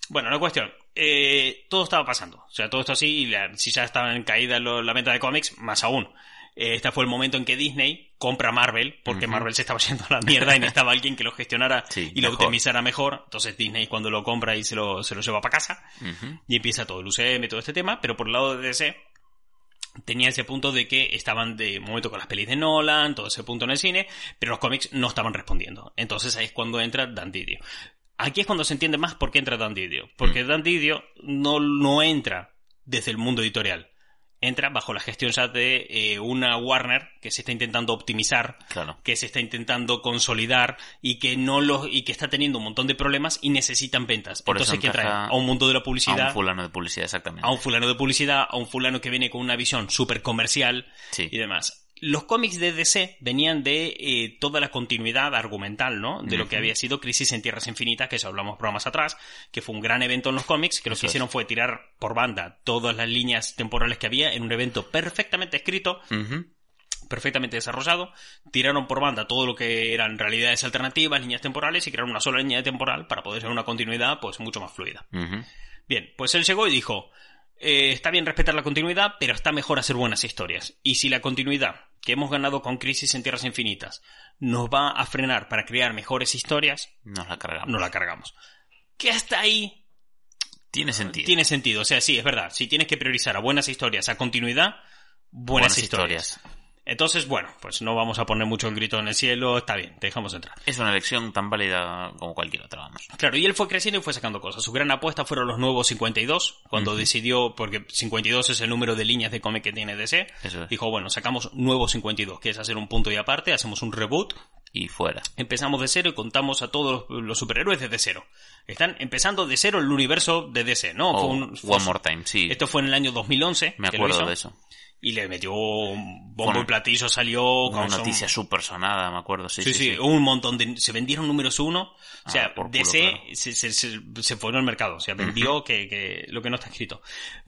Bueno, la cuestión, eh, todo estaba pasando. O sea, todo esto así, y la- si ya estaba en caída lo- la venta de cómics, más aún. Eh, este fue el momento en que Disney compra Marvel, porque. Marvel se estaba yendo a la mierda y necesitaba alguien que lo gestionara Sí, y lo mejor. optimizara mejor. Entonces Disney cuando lo compra y se lo, se lo lleva para casa y empieza todo el UCM, todo este tema, pero por el lado de DC tenía ese punto de que estaban de momento con las pelis de Nolan, todo ese punto en el cine, pero los cómics no estaban respondiendo. Entonces ahí es cuando entra Dan Didio. Aquí es cuando se entiende más por qué entra Dan Didio. Porque Dan Didio no, no entra desde el mundo editorial. Entra bajo la gestión ya de eh, una Warner que se está intentando optimizar, Claro. que se está intentando consolidar y que no lo, y que está teniendo un montón de problemas y necesitan ventas. Por Entonces, ¿qué trae? A un mundo de la A publicidad un fulano de publicidad, exactamente. a un fulano de publicidad, a un fulano que viene con una visión súper comercial Sí. y demás. Los cómics de DC venían de eh, toda la continuidad argumental, ¿no? De lo que había sido Crisis en Tierras Infinitas, que eso hablamos programas atrás, que fue un gran evento en los cómics, que lo Eso que es. hicieron fue tirar por banda todas las líneas temporales que había en un evento perfectamente escrito, perfectamente desarrollado, tiraron por banda todo lo que eran realidades alternativas, líneas temporales, y crearon una sola línea temporal para poder tener una continuidad pues mucho más fluida. Bien, pues él llegó y dijo, eh, está bien respetar la continuidad, pero está mejor hacer buenas historias. Y si la continuidad que hemos ganado con Crisis en Tierras Infinitas nos va a frenar para crear mejores historias, Nos la cargamos. no la cargamos. Que hasta ahí Tiene sentido. tiene sentido. O sea, sí, es verdad. Si tienes que priorizar a buenas historias, a continuidad, buenas, historias. Entonces, bueno, pues no vamos a poner mucho el grito en el cielo, está bien, te dejamos entrar. Es una elección tan válida como cualquier otra, vamos. Claro, y él fue creciendo y fue sacando cosas. Su gran apuesta fueron los nuevos 52, cuando decidió, porque 52 es el número de líneas de cómic que tiene DC, Eso es. dijo, bueno, sacamos nuevos 52, que es hacer un punto y aparte, hacemos un reboot, Y fuera. empezamos de cero y contamos a todos los, superhéroes desde cero. Están empezando de cero el universo de DC, ¿no? O Fue un- fue- Oh, One More Time, sí. Esto fue en el año 2011. Me acuerdo hizo, de eso. Y le metió un bombo y platillo, salió Una con noticia súper sonada, me acuerdo. Sí, Sí, sí, sí, sí. un montón de... Se vendieron números uno. O sea, Ah, culo, DC claro. se, se, se, se fue al mercado. O sea, vendió que, que lo que no está escrito.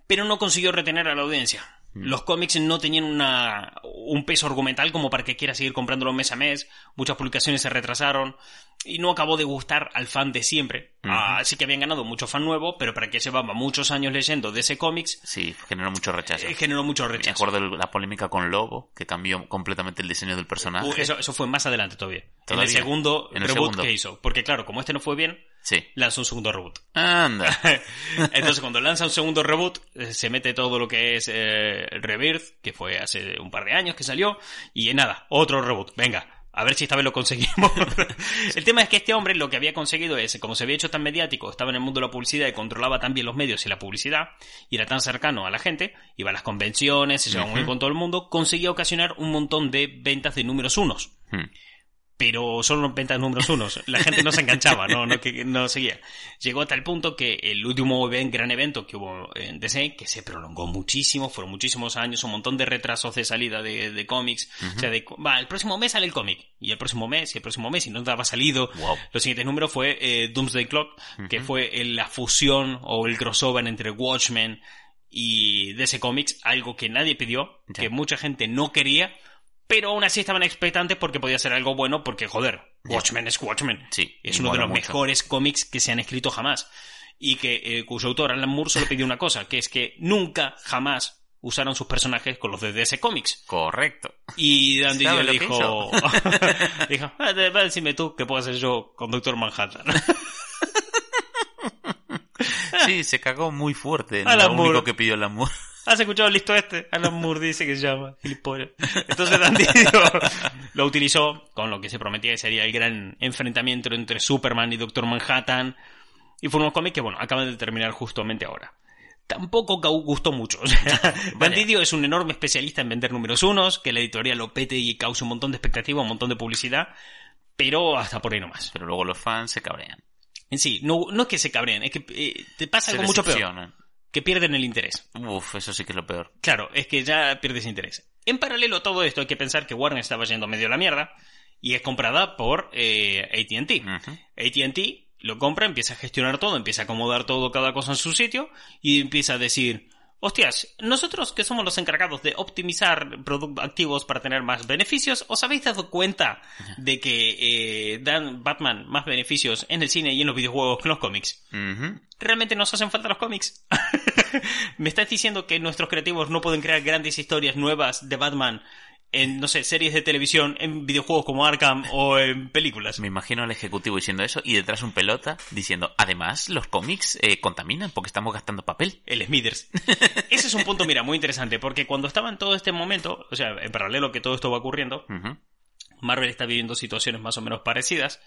Pero no consiguió retener a la audiencia. Mm. Los cómics no tenían una, un peso argumental como para que quiera seguir comprándolo mes a mes. Muchas publicaciones se retrasaron. Y no acabó de gustar al fan de siempre. Ujú. Así que habían ganado mucho fan nuevo, pero para que llevaba muchos años leyendo DC Comics, Sí, generó mucho rechazo. eh, generó mucho Me rechazo. acuerdo de la polémica con Lobo, que cambió completamente el diseño del personaje. Uh, eso, eso fue más adelante todavía. En ¿Todavía? el segundo En el reboot segundo. que hizo. Porque claro, como este no fue bien, Sí. lanzó un segundo reboot. Anda. Entonces, cuando lanza un segundo reboot, eh, se mete todo lo que es eh, Rebirth, que fue hace un par de años que salió, y nada, otro reboot. Venga, a ver si esta vez lo conseguimos. el tema es que este hombre lo que había conseguido es, como se había hecho tan mediático, estaba en el mundo de la publicidad y controlaba tan bien los medios y la publicidad, y era tan cercano a la gente, iba a las convenciones, se llevaba muy bien con todo el mundo, conseguía ocasionar un montón de ventas de números unos Hmm. Pero solo en ventas números unos. La gente no se enganchaba, no, no, que, no seguía. Llegó a tal punto que el último gran evento que hubo en DC, que se prolongó muchísimo, fueron muchísimos años, un montón de retrasos de salida de, de cómics. O sea, de, va, el próximo mes sale el cómic, y el próximo mes, y el próximo mes, y no estaba salido. Wow. Los siguientes números fue eh, Doomsday Clock, que fue eh, la fusión o el crossover entre Watchmen y DC Comics, algo que nadie pidió, que mucha gente no quería, pero aún así estaban expectantes porque podía ser algo bueno, porque joder. Watchmen es Watchmen. Sí, Es uno de los mucho. mejores cómics que se han escrito jamás. Y que eh, cuyo autor, Alan Moore, solo pidió una cosa, que es que nunca, jamás usaron sus personajes con los de DC Comics. Correcto. Y Dan ¿Sabe Didio dijo, dijo, "Ah, decirme tú que puedo hacer yo con Doctor Manhattan. Sí, se cagó muy fuerte. Alan lo único Moore. que pidió el amor. ¿Has escuchado listo este? Alan Moore dice que se llama gilipollas. Entonces Dan Didio lo utilizó con lo que se prometía que sería el gran enfrentamiento entre Superman y Doctor Manhattan. Y fue un cómic que, bueno, acaban de terminar justamente ahora. Tampoco gustó mucho. O sea, es un enorme especialista en vender números unos, que la editorial lo pete y cause un montón de expectativa, un montón de publicidad, pero hasta por ahí nomás. Pero luego los fans se cabrean. En sí, no, no es que se cabreen, es que eh, te pasa Se algo mucho peor, que pierden el interés. Uf, eso sí que es lo peor. Claro, es que ya pierdes interés. En paralelo a todo esto, hay que pensar que Warner estaba yendo medio a la mierda y es comprada por eh, ATT. ATT lo compra, empieza a gestionar todo, empieza a acomodar todo, cada cosa en su sitio y empieza a decir, hostias, nosotros que somos los encargados de optimizar productos activos para tener más beneficios, ¿os habéis dado cuenta de que eh, dan Batman más beneficios en el cine y en los videojuegos que en los cómics? ¿Realmente nos hacen falta los cómics? ¿Me estás diciendo que nuestros creativos no pueden crear grandes historias nuevas de Batman en, no sé, series de televisión, en videojuegos como Arkham o en películas? Me imagino al ejecutivo diciendo eso y detrás un pelota diciendo, además, los cómics eh, contaminan porque estamos gastando papel. El Smithers. Ese es un punto, mira, muy interesante, porque cuando estaba en todo este momento, o sea, en paralelo que todo esto va ocurriendo. Marvel está viviendo situaciones más o menos parecidas.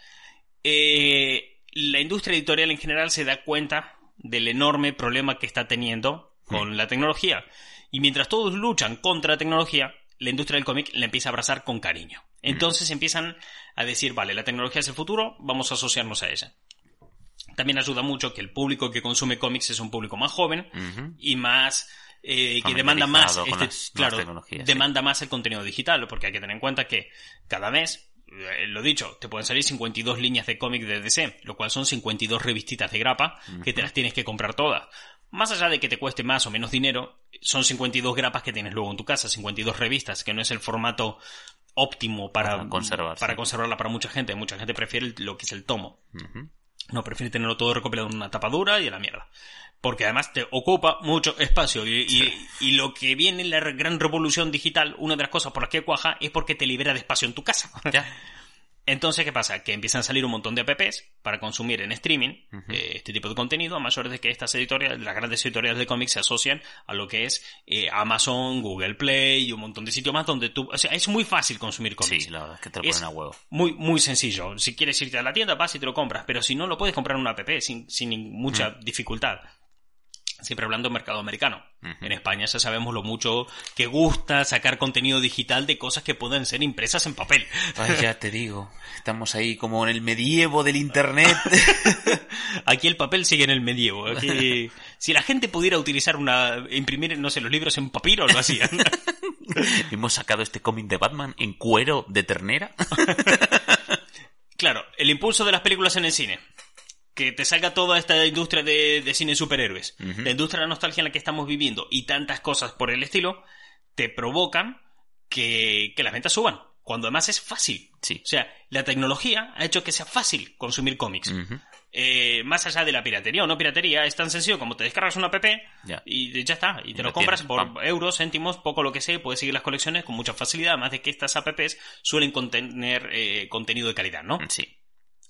Eh, la industria editorial en general se da cuenta del enorme problema que está teniendo con la tecnología. Y mientras todos luchan contra la tecnología, la industria del cómic la empieza a abrazar con cariño. Entonces empiezan a decir, vale, la tecnología es el futuro, vamos a asociarnos a ella. También ayuda mucho que el público que consume cómics es un público más joven y más eh, que demanda más este- las claro demanda más el contenido digital porque hay que tener en cuenta que cada mes eh, lo dicho, te pueden salir 52 líneas de cómic de DC, lo cual son 52 revistitas de grapa que te las tienes que comprar todas. Más allá de que te cueste más o menos dinero, son 52 grapas que tienes luego en tu casa, 52 revistas, que no es el formato óptimo para, Para conservarla para mucha gente. Mucha gente prefiere lo que es el tomo. No, prefiere tenerlo todo recopilado en una tapadura y a la mierda. Porque además te ocupa mucho espacio. Y, y- y lo que viene en la gran revolución digital, una de las cosas por las que cuaja es porque te libera de espacio en tu casa. Ya. Entonces, ¿qué pasa? Que empiezan a salir un montón de apps para consumir en streaming eh, este tipo de contenido, a mayores de que estas editoriales, las grandes editoriales de cómics se asocian a lo que es eh, Amazon, Google Play y un montón de sitios más donde tú... O sea, es muy fácil consumir cómics. Sí, la verdad es que te lo Es- ponen a huevo. Muy, muy sencillo. Si quieres irte a la tienda, vas y te lo compras. Pero si no, lo puedes comprar en una app sin, sin mucha dificultad. Siempre hablando de mercado americano. En España ya sabemos lo mucho que gusta sacar contenido digital de cosas que pueden ser impresas en papel. Ay, ya te digo, estamos ahí como en el medievo del internet. Aquí el papel sigue en el medievo. Aquí, si la gente pudiera utilizar una, imprimir, no sé, los libros en papiro, lo hacían. Hemos sacado este cómic de Batman en cuero de ternera. Claro, el impulso de las películas en el cine. Que te salga toda esta industria de, de cine superhéroes. La industria de la nostalgia en la que estamos viviendo y tantas cosas por el estilo, te provocan que, que las ventas suban. Cuando además es fácil. Sí. O sea, la tecnología ha hecho que sea fácil consumir cómics. Eh, más allá de la piratería o no piratería, es tan sencillo como te descargas una app y ya está. Y te Y lo lo compras por pam. euros, céntimos, poco lo que sea, y puedes seguir las colecciones con mucha facilidad, además de que estas apps suelen contener eh, contenido de calidad, ¿no? Sí.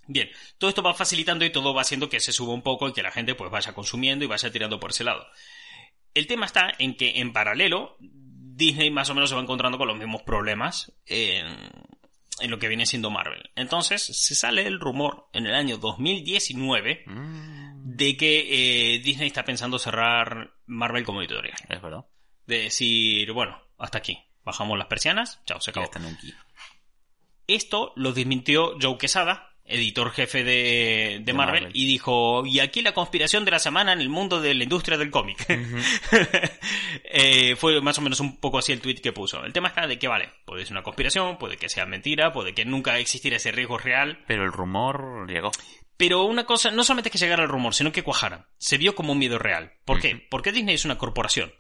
Bien, todo esto va facilitando y todo va haciendo que se suba un poco y que la gente pues vaya consumiendo y vaya tirando por ese lado. El tema está en que en paralelo Disney más o menos se va encontrando con los mismos problemas en, en lo que viene siendo Marvel. Entonces se sale el rumor en el año 2019 Mm, de que eh, Disney está pensando cerrar Marvel como editorial. es verdad. De decir, bueno, hasta aquí. Bajamos las persianas, chao, se acabó. Esto lo desmintió Joe Quesada, editor jefe de, de De Marvel, Marvel. y dijo, y aquí la conspiración de la semana en el mundo de la industria del cómic. Eh, fue más o menos un poco así el tweet que puso. El tema está de que, vale, puede ser una conspiración, puede que sea mentira, puede que nunca existiera ese riesgo real, Pero el rumor llegó. pero una cosa, no solamente que llegara el rumor, sino que cuajara. Se vio como un miedo real. ¿Por qué? Porque Disney es una corporación.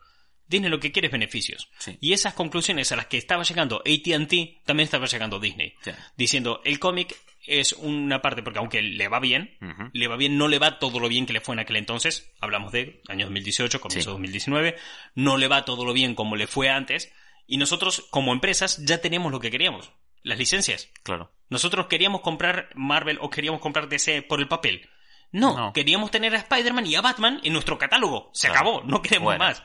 Disney lo que quiere es beneficios. Sí. Y esas conclusiones a las que estaba llegando ATT, también estaba llegando Disney. Sí. Diciendo, el cómic es una parte, porque aunque le va bien, le va bien, no le va todo lo bien que le fue en aquel entonces. Hablamos de año 2018, comienzo Sí. de 2019. No le va todo lo bien como le fue antes. Y nosotros, como empresas, ya tenemos lo que queríamos. Las licencias. Claro. Nosotros queríamos comprar Marvel o queríamos comprar DC por el papel. No, No. queríamos tener a Spider-Man y a Batman en nuestro catálogo. Se Claro. acabó, no queremos Bueno. más.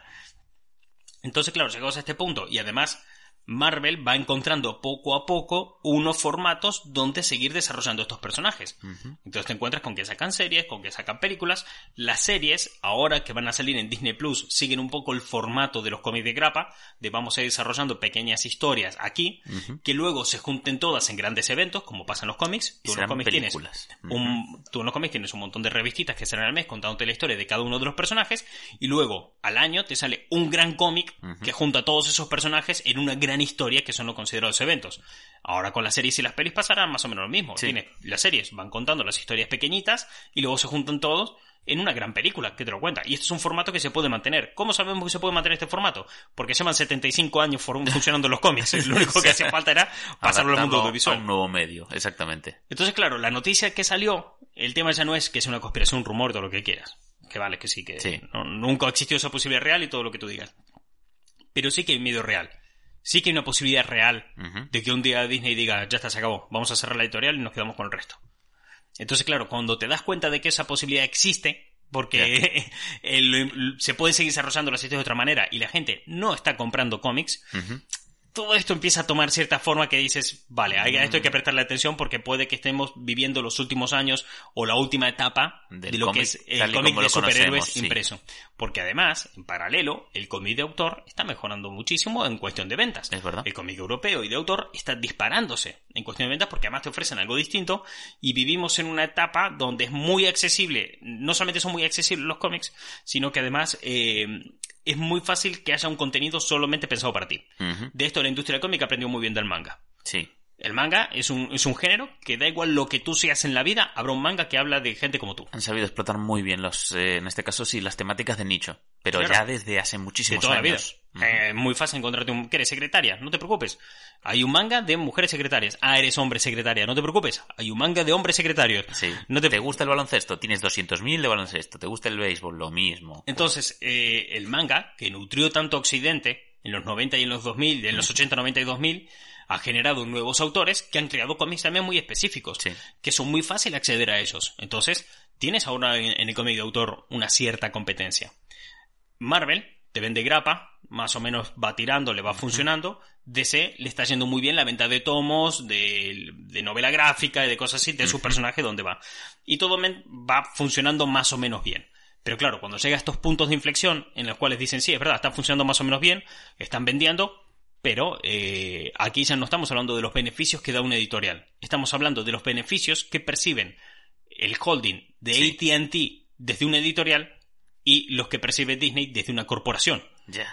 Entonces, claro, llegamos a este punto y además Marvel va encontrando poco a poco unos formatos donde seguir desarrollando estos personajes. Ujú. Entonces te encuentras con que sacan series, con que sacan películas. Las series, ahora que van a salir en Disney Plus, siguen un poco el formato de los cómics de grapa, de vamos a ir desarrollando pequeñas historias aquí, que luego se junten todas en grandes eventos, como pasa en los cómics. Y Tú en los serán cómics tienes un, tú en los cómics tienes un montón de revistitas que salen al mes contándote la historia de cada uno de los personajes y luego al año te sale un gran cómic que junta a todos esos personajes en una gran historia que son los considerados eventos. Ahora con las series y las pelis pasará más o menos lo mismo. Sí. Tienes las series, van contando las historias pequeñitas y luego se juntan todos en una gran película que te lo cuenta. Y esto es un formato que se puede mantener. ¿Cómo sabemos que se puede mantener este formato? Porque llevan 75 años funcionando los cómics. Lo único que hacía falta era pasarlo al mundo audiovisual. A un nuevo medio, exactamente. Entonces, claro, la noticia que salió, el tema ya no es que es una conspiración, un rumor, todo lo que quieras. Que vale, que sí, que Sí. no- nunca existió esa posibilidad real y todo lo que tú digas. Pero sí que hay miedo real. Sí que hay una posibilidad real de que un día Disney diga, ya está, se acabó, vamos a cerrar la editorial y nos quedamos con el resto. Entonces, claro, cuando te das cuenta de que esa posibilidad existe, porque el- se pueden seguir desarrollando las historias de otra manera y la gente no está comprando cómics. Todo esto empieza a tomar cierta forma que dices, vale, a esto hay que prestarle atención porque puede que estemos viviendo los últimos años o la última etapa Del de lo que es el cómic de superhéroes sí. impreso. Porque además, en paralelo, el cómic de autor está mejorando muchísimo en cuestión de ventas. Es verdad. El cómic europeo y de autor está disparándose en cuestión de ventas porque además te ofrecen algo distinto y vivimos en una etapa donde es muy accesible, no solamente son muy accesibles los cómics, sino que además eh, es muy fácil que haya un contenido solamente pensado para ti. De esto la industria del cómic aprendió muy bien del manga. Sí. El manga es un, es un género que da igual lo que tú seas en la vida, habrá un manga que habla de gente como tú. Han sabido explotar muy bien los, eh, en este caso sí, las temáticas de nicho. Pero Claro. ya desde hace De muchísimos la vida. años. Ujú. Eh, Es muy fácil encontrarte un... ¿Qué eres secretaria? No te preocupes. Hay un manga de mujeres secretarias. Ah, eres hombre secretaria. No te preocupes. Hay un manga de hombres secretarios. Sí. No te... ¿Te gusta el baloncesto? Tienes 200.000 de baloncesto. ¿Te gusta el béisbol? Lo mismo. Entonces, eh, el manga, que nutrió tanto Occidente en los 90 y en los 2000, en los 80, 90 y 2000, ha generado nuevos autores que han creado cómics también muy específicos, Sí. que son muy fácil acceder a ellos. Entonces, tienes ahora en, el cómic de autor una cierta competencia. Marvel te vende grapa, más o menos va tirando, le va funcionando. DC le está yendo muy bien la venta de tomos, de, de novela gráfica y de cosas así, de su personaje, donde va. Y todo va funcionando más o menos bien. Pero claro, cuando llega a estos puntos de inflexión en los cuales dicen, sí, es verdad, está funcionando más o menos bien, están vendiendo, pero eh, aquí ya no estamos hablando de los beneficios que da una editorial. Estamos hablando de los beneficios que perciben el holding de Sí. AT&T desde una editorial y los que percibe Disney desde una corporación. Ya.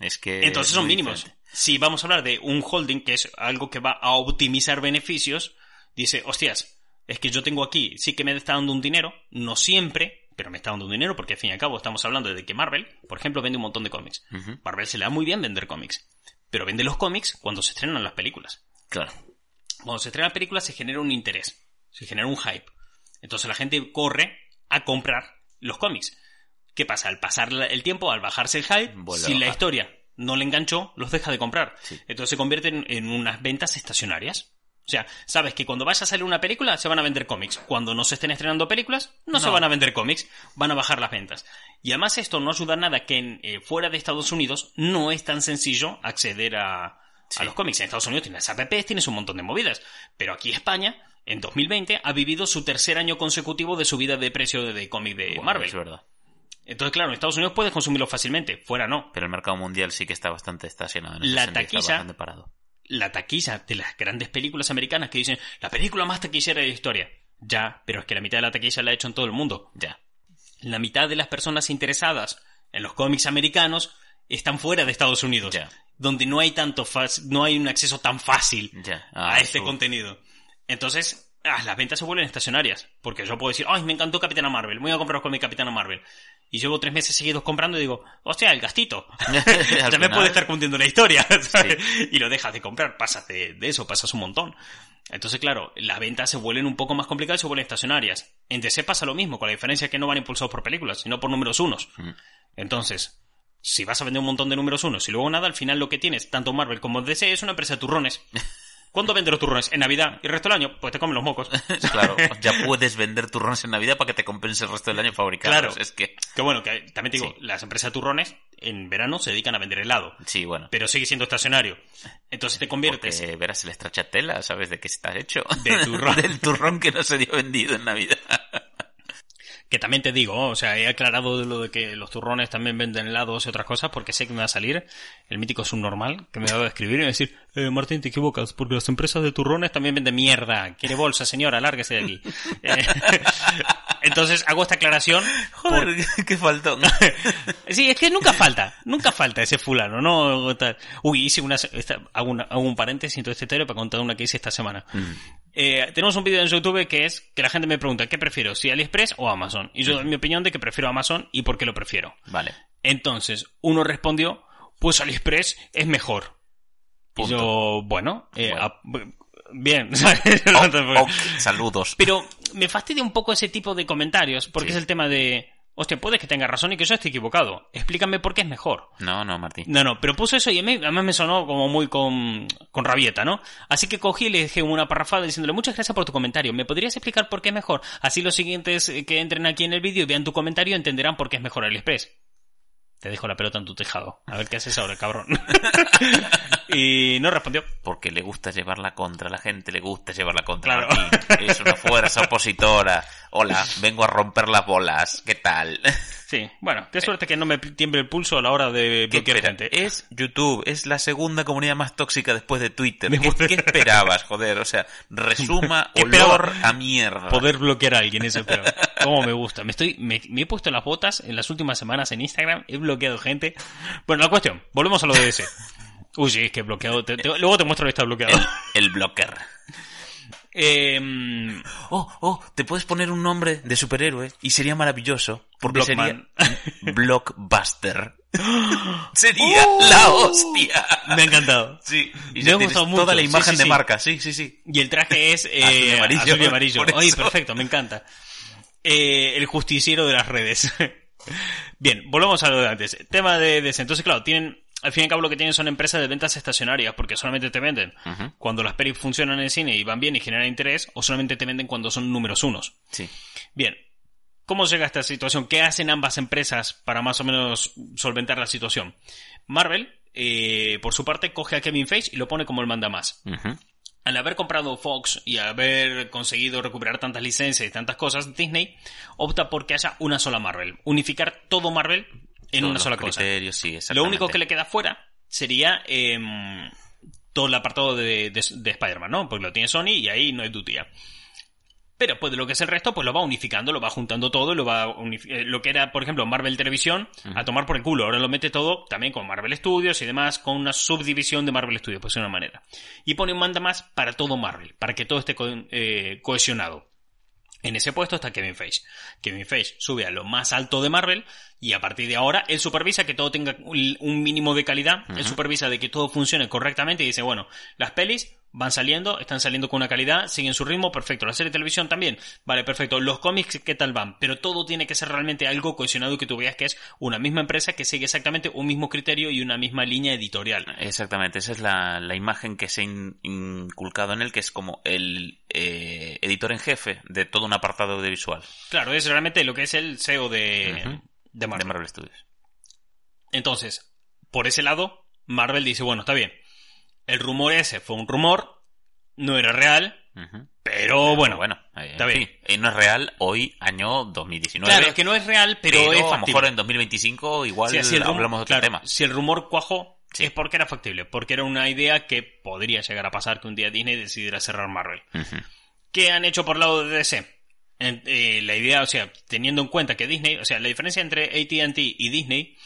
Es que. Entonces es son mínimos. diferente. Si vamos a hablar de un holding que es algo que va a optimizar beneficios, dice, hostias, es que yo tengo aquí, sí que me está dando un dinero, no siempre, pero me está dando un dinero porque al fin y al cabo estamos hablando de que Marvel, por ejemplo, vende un montón de cómics. Marvel se le da muy bien vender cómics, pero vende los cómics cuando se estrenan las películas. Claro. Cuando se estrenan películas se genera un interés, se genera un hype. Entonces la gente corre a comprar los cómics. ¿Qué pasa? Al pasar el tiempo, al bajarse el hype, Vuelve si la historia no le enganchó, los deja de comprar. Sí. Entonces se convierten en unas ventas estacionarias. O sea, sabes que cuando vaya a salir una película se van a vender cómics. Cuando no se estén estrenando películas, no, se van a vender cómics, van a bajar las ventas. Y además esto no ayuda nada que en, eh, fuera de Estados Unidos no es tan sencillo acceder a, los cómics. En Estados Unidos tienes apps, tienes un montón de movidas. Pero aquí España, en 2020, ha vivido su tercer año consecutivo de subida de precio de, de cómic de Bueno, Marvel. Es verdad. Entonces, claro, en Estados Unidos puedes consumirlo fácilmente, fuera no. Pero el mercado mundial sí que está bastante estacionado. En La sentido, está taquilla- bastante parado. La taquilla de las grandes películas americanas que dicen la película más taquillera de la historia. Ya, pero es que la mitad de la taquilla la ha hecho en todo el mundo. Ya. La mitad de las personas interesadas en los cómics americanos están fuera de Estados Unidos, Ya. donde no hay tanto no hay un acceso tan fácil Ya. a Ah, este su- contenido. Entonces, ah, las ventas se vuelven estacionarias. Porque yo puedo decir, ay, me encantó Capitana Marvel, voy a comprar con mi Capitana Marvel. Y llevo tres meses seguidos comprando y digo, hostia, el gastito. ya me puede estar cundiendo la historia. ¿sabes? Y lo dejas de comprar, pasas de, de eso, pasas un montón. Entonces, claro, las ventas se vuelven un poco más complicadas y se vuelven estacionarias. En DC pasa lo mismo, con la diferencia que no van impulsados por películas, sino por números unos. Mm. Entonces, si vas a vender un montón de números unos y luego nada, al final lo que tienes, tanto Marvel como DC, es una empresa de turrones. ¿Cuándo vende los turrones? ¿En Navidad? ¿Y el resto del año? Pues te comen los mocos. Claro, ya puedes vender turrones en Navidad para que te compense el resto del año fabricarlos. Claro. Es que, Que bueno, que también te digo, Sí. las empresas de turrones en verano se dedican a vender helado, sí, bueno. pero sigue siendo estacionario. Entonces te conviertes Porque verás el stracciatella, ¿sabes de qué está hecho? De turrón. Del turrón que no se dio vendido en Navidad. Que también te digo, o sea, he aclarado lo de que los turrones también venden helados y otras cosas porque sé que me va a salir el mítico subnormal que me va a escribir y me va a decir, eh, Martín, te equivocas porque las empresas de turrones también venden mierda. Quiere bolsa, señora, lárguese de aquí. Eh, entonces hago esta aclaración. Joder, qué faltón. Sí, es que nunca falta, nunca falta ese fulano, ¿no? Uy, hice una, esta- hago, una- hago un paréntesis en todo este teoría para contar una que hice esta semana. Eh, tenemos un vídeo en YouTube que es que la gente me pregunta, ¿qué prefiero? ¿Si AliExpress o Amazon? Y yo doy mi opinión de que prefiero Amazon y por qué lo prefiero. Vale. Entonces, uno respondió, pues AliExpress es mejor. Y yo, bueno, eh, Bueno. a- bien. saludos. Pero me fastidia un poco ese tipo de comentarios, porque Sí. es el tema de, hostia, puede que tenga razón y que yo esté equivocado. Explícame por qué es mejor. No, no, Martín. No, no, pero puso eso y a mí, además me sonó como muy con, con rabieta, ¿no? Así que cogí y le dejé una parrafada diciéndole muchas gracias por tu comentario. ¿Me podrías explicar por qué es mejor? Así los siguientes eh, que entren aquí en el vídeo y vean tu comentario entenderán por qué es mejor AliExpress. Te dejo la pelota en tu tejado. A ver qué haces ahora, cabrón. y no respondió. Porque le gusta llevarla contra la gente, le gusta llevarla contra Claro. Martín. Es una fuerza opositora. Hola, vengo a romper las bolas. ¿Qué tal? Sí, bueno, qué suerte que no me tiemble el pulso a la hora de ¿Qué bloquear gente. Es YouTube, es la segunda comunidad más tóxica después de Twitter. ¿Qué, qué esperabas, joder? O sea, resuma olor a mierda. Poder bloquear a alguien, eso pero Cómo me gusta. Me estoy, me, me he puesto las botas en las últimas semanas en Instagram, he bloqueado gente. Bueno, la cuestión, volvemos a lo de ese. Uy, sí, es que bloqueado. te- te- luego te muestro que está bloqueado. El, el blocker. Eh, Oh, oh, te puedes poner un nombre de superhéroe y sería maravilloso. Porque Blockman. sería Blockbuster. sería ¡Oh! la hostia. me ha encantado. Sí, y Me ha gustado mucho. toda la imagen sí, de sí. marca. Sí, sí, sí. Y el traje es eh, amarillo, azul y amarillo. Ay, perfecto, me encanta. Eh, el justiciero de las redes. Bien, volvemos a lo de antes. Tema de, de. Entonces, claro, tienen al fin y al cabo lo que tienen son empresas de ventas estacionarias, porque solamente te venden cuando las pelis funcionan en el cine y van bien y generan interés, o solamente te venden cuando son números unos. Sí. Bien, ¿cómo llega a esta situación? ¿Qué hacen ambas empresas para más o menos solventar la situación? Marvel, eh, por su parte, coge a Kevin Feige y lo pone como el manda más. Al haber comprado Fox y haber conseguido recuperar tantas licencias y tantas cosas, Disney opta por que haya una sola Marvel. Unificar todo Marvel en Todos una sola cosa. sí, Lo único que le queda fuera sería em, todo el apartado de, de- de Spider-Man, ¿no? Porque lo tiene Sony y ahí no hay dutía. Pero pues de lo que es el resto, pues lo va unificando, lo va juntando todo, lo va eh, lo que era, por ejemplo, Marvel Televisión, a tomar por el culo. Ahora lo mete todo también con Marvel Studios y demás, con una subdivisión de Marvel Studios, pues de una manera. Y pone un manda más para todo Marvel, para que todo esté co- eh, cohesionado. En ese puesto está Kevin Feige. Kevin Feige sube a lo más alto de Marvel y a partir de ahora él supervisa que todo tenga un un mínimo de calidad, él supervisa de que todo funcione correctamente y dice, bueno, las pelis van saliendo, están saliendo con una calidad, siguen su ritmo, perfecto. La serie de televisión también, vale, perfecto. Los cómics, ¿qué tal van? Pero todo tiene que ser realmente algo cohesionado y que tú veas que es una misma empresa que sigue exactamente un mismo criterio y una misma línea editorial. Exactamente, esa es la, la imagen que se ha in- inculcado en él, que es como el eh, editor en jefe de todo un apartado audiovisual Claro, es realmente lo que es el SEO de, de Marvel. de Marvel Studios. Entonces, por ese lado, Marvel dice, bueno, está bien. El rumor ese fue un rumor, no era real, pero bueno. bueno, está en bien. no es real hoy, año 2019. Claro, es que no es real, pero, pero es a lo mejor en 2025 igual Sí, si el rumor- hablamos de otro claro, tema. Si el rumor cuajó, Sí. es porque era factible, porque era una idea que podría llegar a pasar que un día Disney decidiera cerrar Marvel. ¿Qué han hecho por el lado de DC? Eh, la idea, o sea, teniendo en cuenta que Disney, o sea, la diferencia entre AT&T y Disney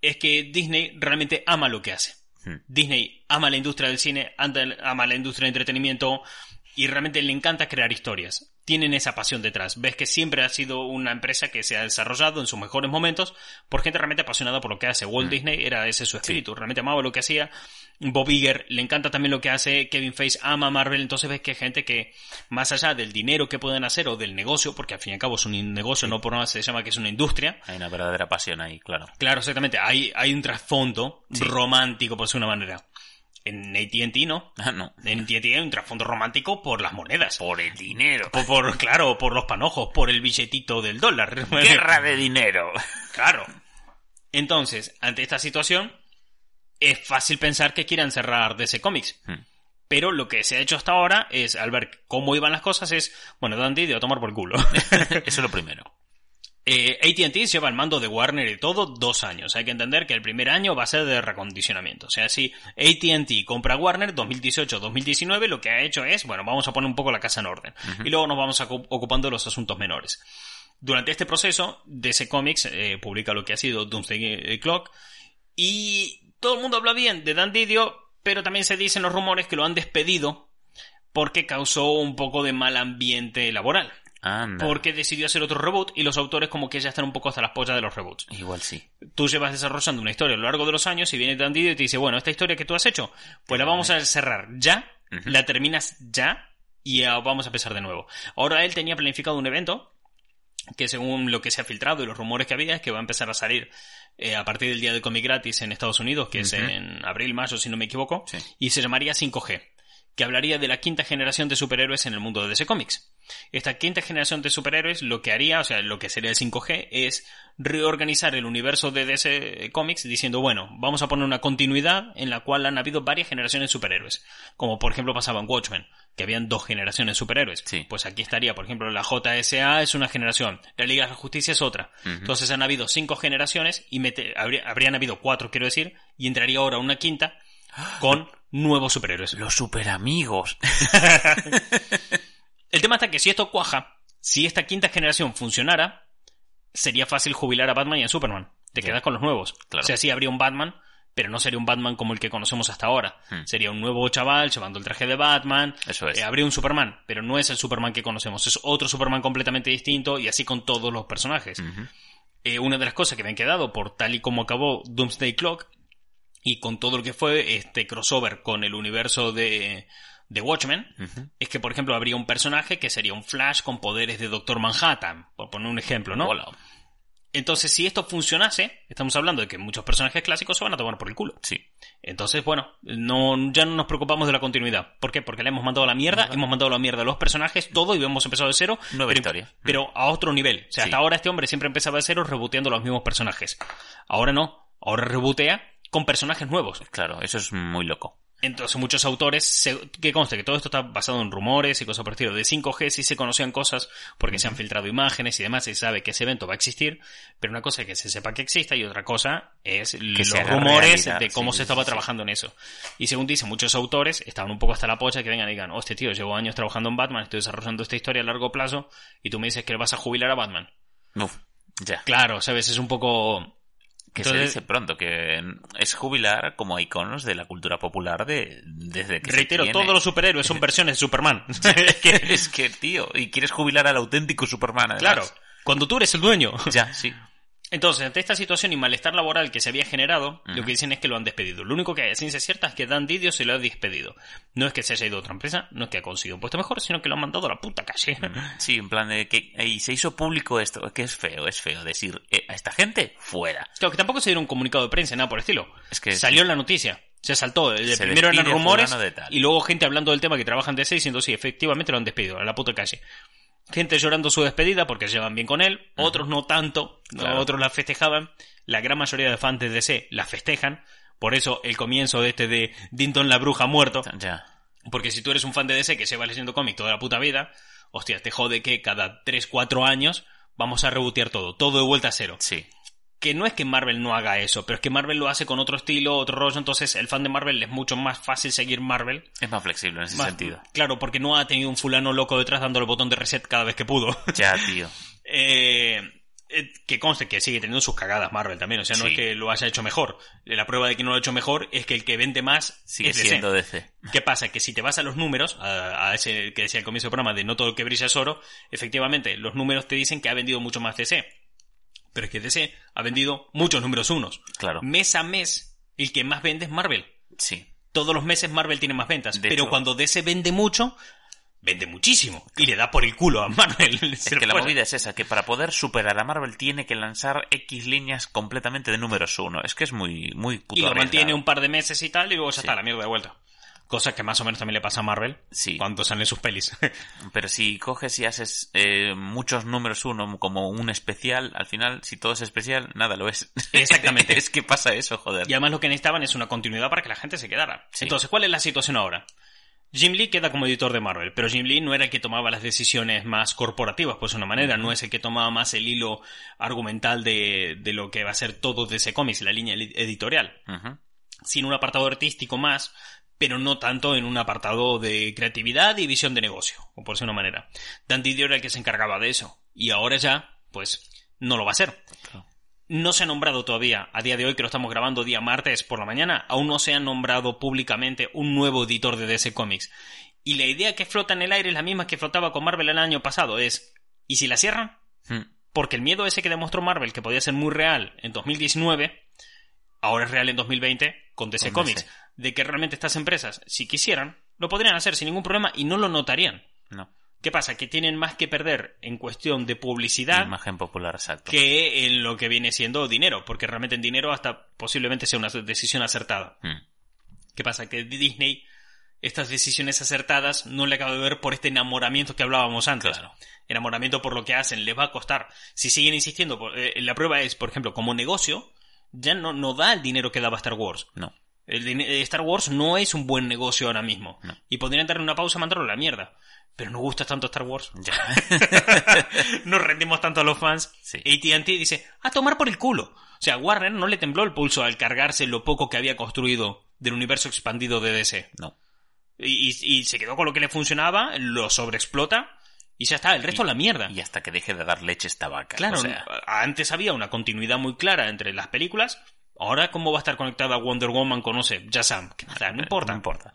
es que Disney realmente ama lo que hace. Disney ama la industria del cine, ama la industria del entretenimiento y realmente le encanta crear historias. Tienen esa pasión detrás. Ves que siempre ha sido una empresa que se ha desarrollado en sus mejores momentos por gente realmente apasionada por lo que hace. Walt Disney era ese su espíritu, realmente amaba lo que hacía. Bob Iger le encanta también lo que hace. Kevin Feige ama Marvel. Entonces ves que hay gente que, más allá del dinero que pueden hacer o del negocio, porque al fin y al cabo es un negocio, no por nada se llama que es una industria, Hay una verdadera pasión ahí, claro. Claro, exactamente. Hay, hay un trasfondo Sí. romántico, por decirlo de una manera. En AT&T no. Ah, no. En AT&T hay un trasfondo romántico por las monedas. Por el dinero. Por, por- claro, por los panojos, por el billetito del dólar. Guerra de dinero. Claro. Entonces, ante esta situación, es fácil pensar que quieran cerrar DC Comics. Hmm. Pero lo que se ha hecho hasta ahora es, al ver cómo iban las cosas, es, bueno, Dandy de a tomar por culo. Eso es lo primero. Eh, AT&T lleva el mando de Warner y todo dos años. Hay que entender que el primer año va a ser de recondicionamiento. O sea, si AT&T compra Warner 2018-2019, lo que ha hecho es, bueno, vamos a poner un poco la casa en orden. Y luego nos vamos ocupando de los asuntos menores. Durante este proceso, DC Comics eh, publica lo que ha sido Doomsday eh, Clock y todo el mundo habla bien de Dan Didio, pero también se dicen los rumores que lo han despedido porque causó un poco de mal ambiente laboral. Anda. Porque decidió hacer otro reboot y los autores como que ya están un poco hasta las pollas de los reboots. Igual sí. Tú llevas desarrollando una historia a lo largo de los años y viene Dan Didio y te dice, bueno, esta historia que tú has hecho, pues la vamos a cerrar ya, la terminas ya y vamos a empezar de nuevo. Ahora él tenía planificado un evento que según lo que se ha filtrado y los rumores que había es que va a empezar a salir eh, a partir del día del cómic gratis en Estados Unidos, que es en abril, mayo, si no me equivoco, Sí. y se llamaría 5G, que hablaría de la quinta generación de superhéroes en el mundo de DC Comics. Esta quinta generación de superhéroes lo que haría, o sea, lo que sería el 5G, es reorganizar el universo de DC Comics diciendo, bueno, vamos a poner una continuidad en la cual han habido varias generaciones de superhéroes. Como por ejemplo pasaba en Watchmen, que habían dos generaciones de superhéroes. Sí. Pues aquí estaría, por ejemplo, la JSA es una generación, la Liga de la Justicia es otra. Entonces han habido cinco generaciones y habría- habrían habido cuatro, quiero decir, y entraría ahora una quinta con nuevos superhéroes. Los superamigos. El tema está que si esto cuaja, si esta quinta generación funcionara, sería fácil jubilar a Batman y a Superman. Te quedas con los nuevos. Claro. O sea, sí habría un Batman, pero no sería un Batman como el que conocemos hasta ahora. Hmm. Sería un nuevo chaval llevando el traje de Batman. Eso es. Eh, habría un Superman, pero no es el Superman que conocemos. Es otro Superman completamente distinto y así con todos los personajes. Eh, una de las cosas que me han quedado por tal y como acabó Doomsday Clock y con todo lo que fue este crossover con el universo de, de Watchmen, es que, por ejemplo, habría un personaje que sería un Flash con poderes de Doctor Manhattan, por poner un ejemplo, ¿no? Hola. Entonces, si esto funcionase, estamos hablando de que muchos personajes clásicos se van a tomar por el culo. Sí. Entonces, bueno, no, ya no nos preocupamos de la continuidad. ¿Por qué? Porque le hemos mandado a la mierda, hemos mandado a la mierda a los personajes, todo, y hemos empezado de cero. Nueva pero, historia. Pero a otro nivel. O sea, Sí. hasta ahora este hombre siempre empezaba de cero reboteando los mismos personajes. Ahora no. Ahora rebotea con personajes nuevos. Claro, eso es muy loco. Entonces muchos autores, se- que conste que todo esto está basado en rumores y cosas por el estilo. De 5G sí se conocían cosas porque se han filtrado imágenes y demás se sabe que ese evento va a existir, pero una cosa es que se sepa que exista y otra cosa es los se haga rumores realidad, de cómo sí, se estaba sí. trabajando en eso. Y según dicen muchos autores, estaban un poco hasta la pocha que vengan y digan, hostia tío, llevo años trabajando en Batman, estoy desarrollando esta historia a largo plazo y tú me dices que vas a jubilar a Batman. Uf, ya. Claro, sabes, es un poco... Que se dice pronto, que es jubilar como iconos de la cultura popular de desde que se Reitero, todos los superhéroes son versiones de Superman. es, que, es que, tío, y quieres jubilar al auténtico Superman, además. Claro, cuando tú eres el dueño. Ya, sí. Entonces, ante esta situación y malestar laboral que se había generado, lo que dicen es que lo han despedido. Lo único que hay a ciencia cierta es que Dan Didio se lo ha despedido. No es que se haya ido a otra empresa, no es que ha conseguido un puesto mejor, sino que lo han mandado a la puta calle. Sí, en plan de que y se hizo público esto, que es feo, es feo decir eh, a esta gente fuera. Claro, que tampoco se dieron un comunicado de prensa, nada por el estilo. Es que Salió en la noticia. Se saltó. El Se primero eran rumores de y luego gente hablando del tema que trabajan de DC diciendo sí, efectivamente lo han despedido a la puta calle. Gente llorando su despedida porque se llevan bien con él, otros no tanto, Claro. otros la festejaban. La gran mayoría de fans de DC la festejan. Por eso el comienzo de este de Dinton la bruja muerto. Ya. Porque si tú eres un fan de DC que se va leyendo cómic toda la puta vida, hostia, te jode que cada 3, 4 años vamos a rebotear todo, todo de vuelta a cero. Sí. Que no es que Marvel no haga eso, pero es que Marvel lo hace con otro estilo, otro rollo, entonces el fan de Marvel es mucho más fácil seguir Marvel. Es más flexible en ese Más- sentido. Claro, porque no ha tenido un fulano loco detrás dándole el botón de reset cada vez que pudo. Ya, tío. Eh, eh, que conste que sigue teniendo sus cagadas Marvel también, o sea, no Sí. es que lo haya hecho mejor. La prueba de que no lo ha hecho mejor es que el que vende más Sigue es DC. siendo DC. ¿Qué pasa? Que si te vas a los números, a, a ese que decía al comienzo del programa de no todo lo que brilla es oro, efectivamente, los números te dicen que ha vendido mucho más DC. Pero es que DC ha vendido muchos números unos. Claro. Mes a mes, el que más vende es Marvel. Sí. Todos los meses Marvel tiene más ventas. De pero hecho- cuando DC vende mucho, vende muchísimo. Y le da por el culo a Marvel. Es que la movida es esa, que para poder superar a Marvel tiene que lanzar X líneas completamente de números uno. Es que es muy, muy puto Y lo mantiene arriesgado. un par de meses y tal, y luego ya Sí. está, la mierda de vuelta. Cosa que más o menos también le pasa a Marvel Sí. cuando salen sus pelis. Pero si coges y haces eh, muchos números uno como un especial, al final, si todo es especial, nada lo es. Exactamente. es que pasa eso, joder. Y además lo que necesitaban es una continuidad para que la gente se quedara. Sí. Entonces, ¿cuál es la situación ahora? Jim Lee queda como editor de Marvel, pero Jim Lee no era el que tomaba las decisiones más corporativas, pues de una manera, no es el que tomaba más el hilo argumental de, de lo que va a ser todo de ese cómic, la línea edi- editorial, Ujú. sino un apartado artístico más, pero no tanto en un apartado de creatividad y visión de negocio, o por decir una manera. Dan Didio era el que se encargaba de eso, y ahora ya, pues, no lo va a ser. Claro. No se ha nombrado todavía, a día de hoy que lo estamos grabando día martes por la mañana, aún no se ha nombrado públicamente un nuevo editor de DC Comics. Y la idea que flota en el aire es la misma que flotaba con Marvel el año pasado, es, ¿y si la cierran? Mm. Porque el miedo ese que demostró Marvel, que podía ser muy real en 2019, ahora es real en 2020 con DC Con Comics. DC. De que realmente estas empresas, si quisieran, lo podrían hacer sin ningún problema y no lo notarían. No. ¿Qué pasa? Que tienen más que perder en cuestión de publicidad Imagen popular, exacto. que en lo que viene siendo dinero, porque realmente en dinero hasta posiblemente sea una decisión acertada. Mm. ¿Qué pasa? Que Disney estas decisiones acertadas no le acaba de ver por este enamoramiento que hablábamos antes. Claro. Enamoramiento por lo que hacen, les va a costar. Si siguen insistiendo, eh, la prueba es, por ejemplo, como negocio, ya no, no da el dinero que daba Star Wars. No. El eh, Star Wars no es un buen negocio ahora mismo. No. Y podrían darle una pausa y mandarlo a la mierda. Pero no gusta tanto Star Wars. Ya. Nos rendimos tanto a los fans. Sí. AT&T dice, a tomar por el culo. O sea, Warner no le tembló el pulso al cargarse lo poco que había construido del universo expandido de DC. No. Y, y- y se quedó con lo que le funcionaba, lo sobreexplota y ya está, el resto a la mierda. Y hasta que deje de dar leche esta vaca. Claro, o sea, antes había una continuidad muy clara entre las películas. Ahora, ¿cómo va a estar conectada Wonder Woman con, no sé, Shazam? No importa. No importa.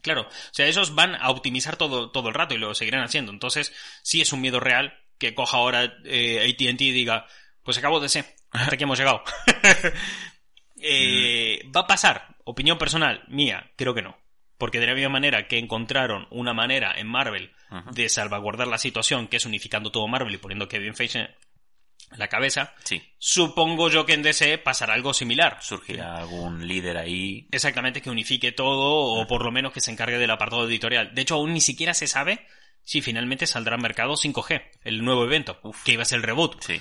Claro, o sea, ellos van a optimizar todo, todo el rato y lo seguirán haciendo. Entonces, sí es un miedo real que coja ahora eh, ATT y diga, pues acabo de ser, hasta aquí hemos llegado. Eh, ¿Va a pasar? Opinión personal, mía, creo que no. Porque de la misma manera que encontraron una manera en Marvel de salvaguardar la situación, que es unificando todo Marvel y poniendo Kevin Feige la cabeza. Sí. Supongo yo que en DC pasará algo similar. Surgirá algún líder ahí. Exactamente, que unifique todo o por lo menos que se encargue del apartado editorial. De hecho, aún ni siquiera se sabe si finalmente saldrá al mercado 5G, el nuevo evento, que iba a ser el reboot. Sí.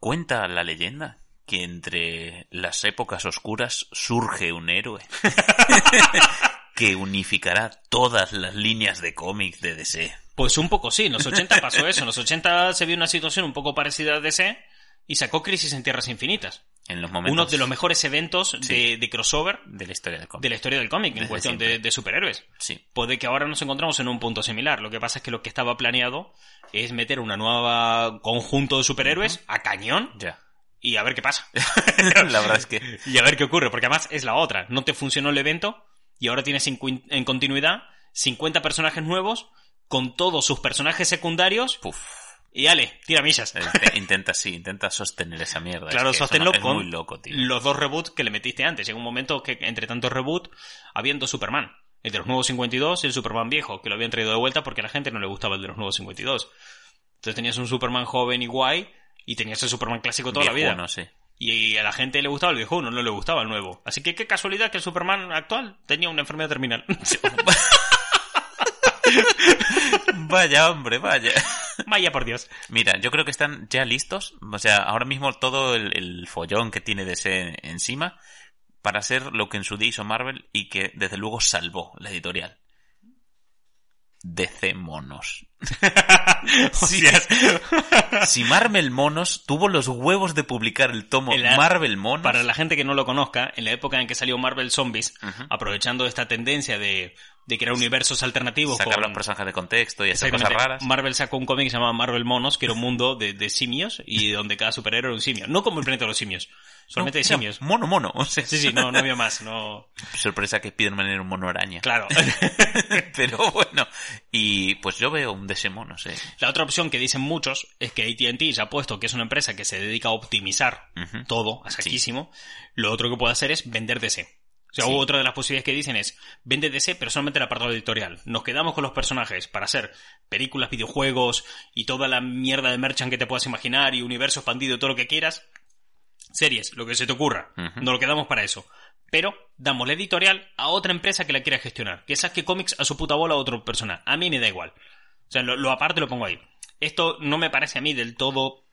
Cuenta la leyenda que entre las épocas oscuras surge un héroe que unificará todas las líneas de cómics de DC. Pues un poco sí, en los 80 pasó eso. En los 80 se vio una situación un poco parecida a DC y sacó Crisis en Tierras Infinitas. En los momentos Uno de los mejores eventos Sí. de, de crossover de la historia del cómic. de la historia del cómic en cuestión de superhéroes. Sí. Puede que ahora nos encontramos en un punto similar. Lo que pasa es que lo que estaba planeado es meter una nueva conjunto de superhéroes a cañón Ya. y a ver qué pasa. la verdad es que y a ver qué ocurre, porque además es la otra. No te funcionó el evento y ahora tienes en, continuidad 50 personajes nuevos con todos sus personajes secundarios puf, y ale, tira millas. eh, te- intenta sí, intenta sostener esa mierda. Claro, es que sosténlo con muy loco, tío. los dos reboots que le metiste antes. Llega un momento que entre tantos reboot habían dos Superman. El de los nuevos 52 y el Superman viejo, que lo habían traído de vuelta porque a la gente no le gustaba el de los nuevos 52. Entonces tenías un Superman joven y guay y tenías el Superman clásico toda la vida. no sé. Y a la gente le gustaba el viejo, no le gustaba el nuevo. Así que qué casualidad que el Superman actual tenía una enfermedad terminal. Vaya, hombre, vaya. Vaya por Dios. Mira, yo creo que están ya listos. O sea, ahora mismo todo el, el follón que tiene DC encima para hacer lo que en su día hizo Marvel y que desde luego salvó la editorial. DC Monos. Sí. Si Marvel Monos tuvo los huevos de publicar el tomo En la- Marvel Monos. Para la gente que no lo conozca, en la época en que salió Marvel Zombies, aprovechando esta tendencia de, de crear universos alternativos sacar con- los personajes de contexto y hacer cosas raras. Marvel sacó un cómic que se llamaba Marvel Monos, que era un mundo de, de simios y donde cada superhéroe era un simio. No como el planeta de los simios, solamente No, de simios. Mono, mono. O sea, Sí, sí, no, no había más, no. Sorpresa que Spiderman era un mono araña. Claro. Pero bueno. Y pues yo veo un DC Monos, eh. La otra opción que dicen muchos es que AT&T ya ha puesto que es una empresa que se dedica a optimizar todo a saquísimo. Lo otro que puede hacer es vender DC. O sea, Sí. otra de las posibilidades que dicen es vende DC, pero solamente el apartado editorial. Nos quedamos con los personajes para hacer películas, videojuegos y toda la mierda de merchant que te puedas imaginar y universo expandido, todo lo que quieras. Series, lo que se te ocurra. Ujú. Nos lo quedamos para eso. Pero damos la editorial a otra empresa que la quiera gestionar. Que saque cómics a su puta bola a otra persona. A mí me da igual. O sea, lo, lo aparte lo pongo ahí. Esto no me parece a mí del todo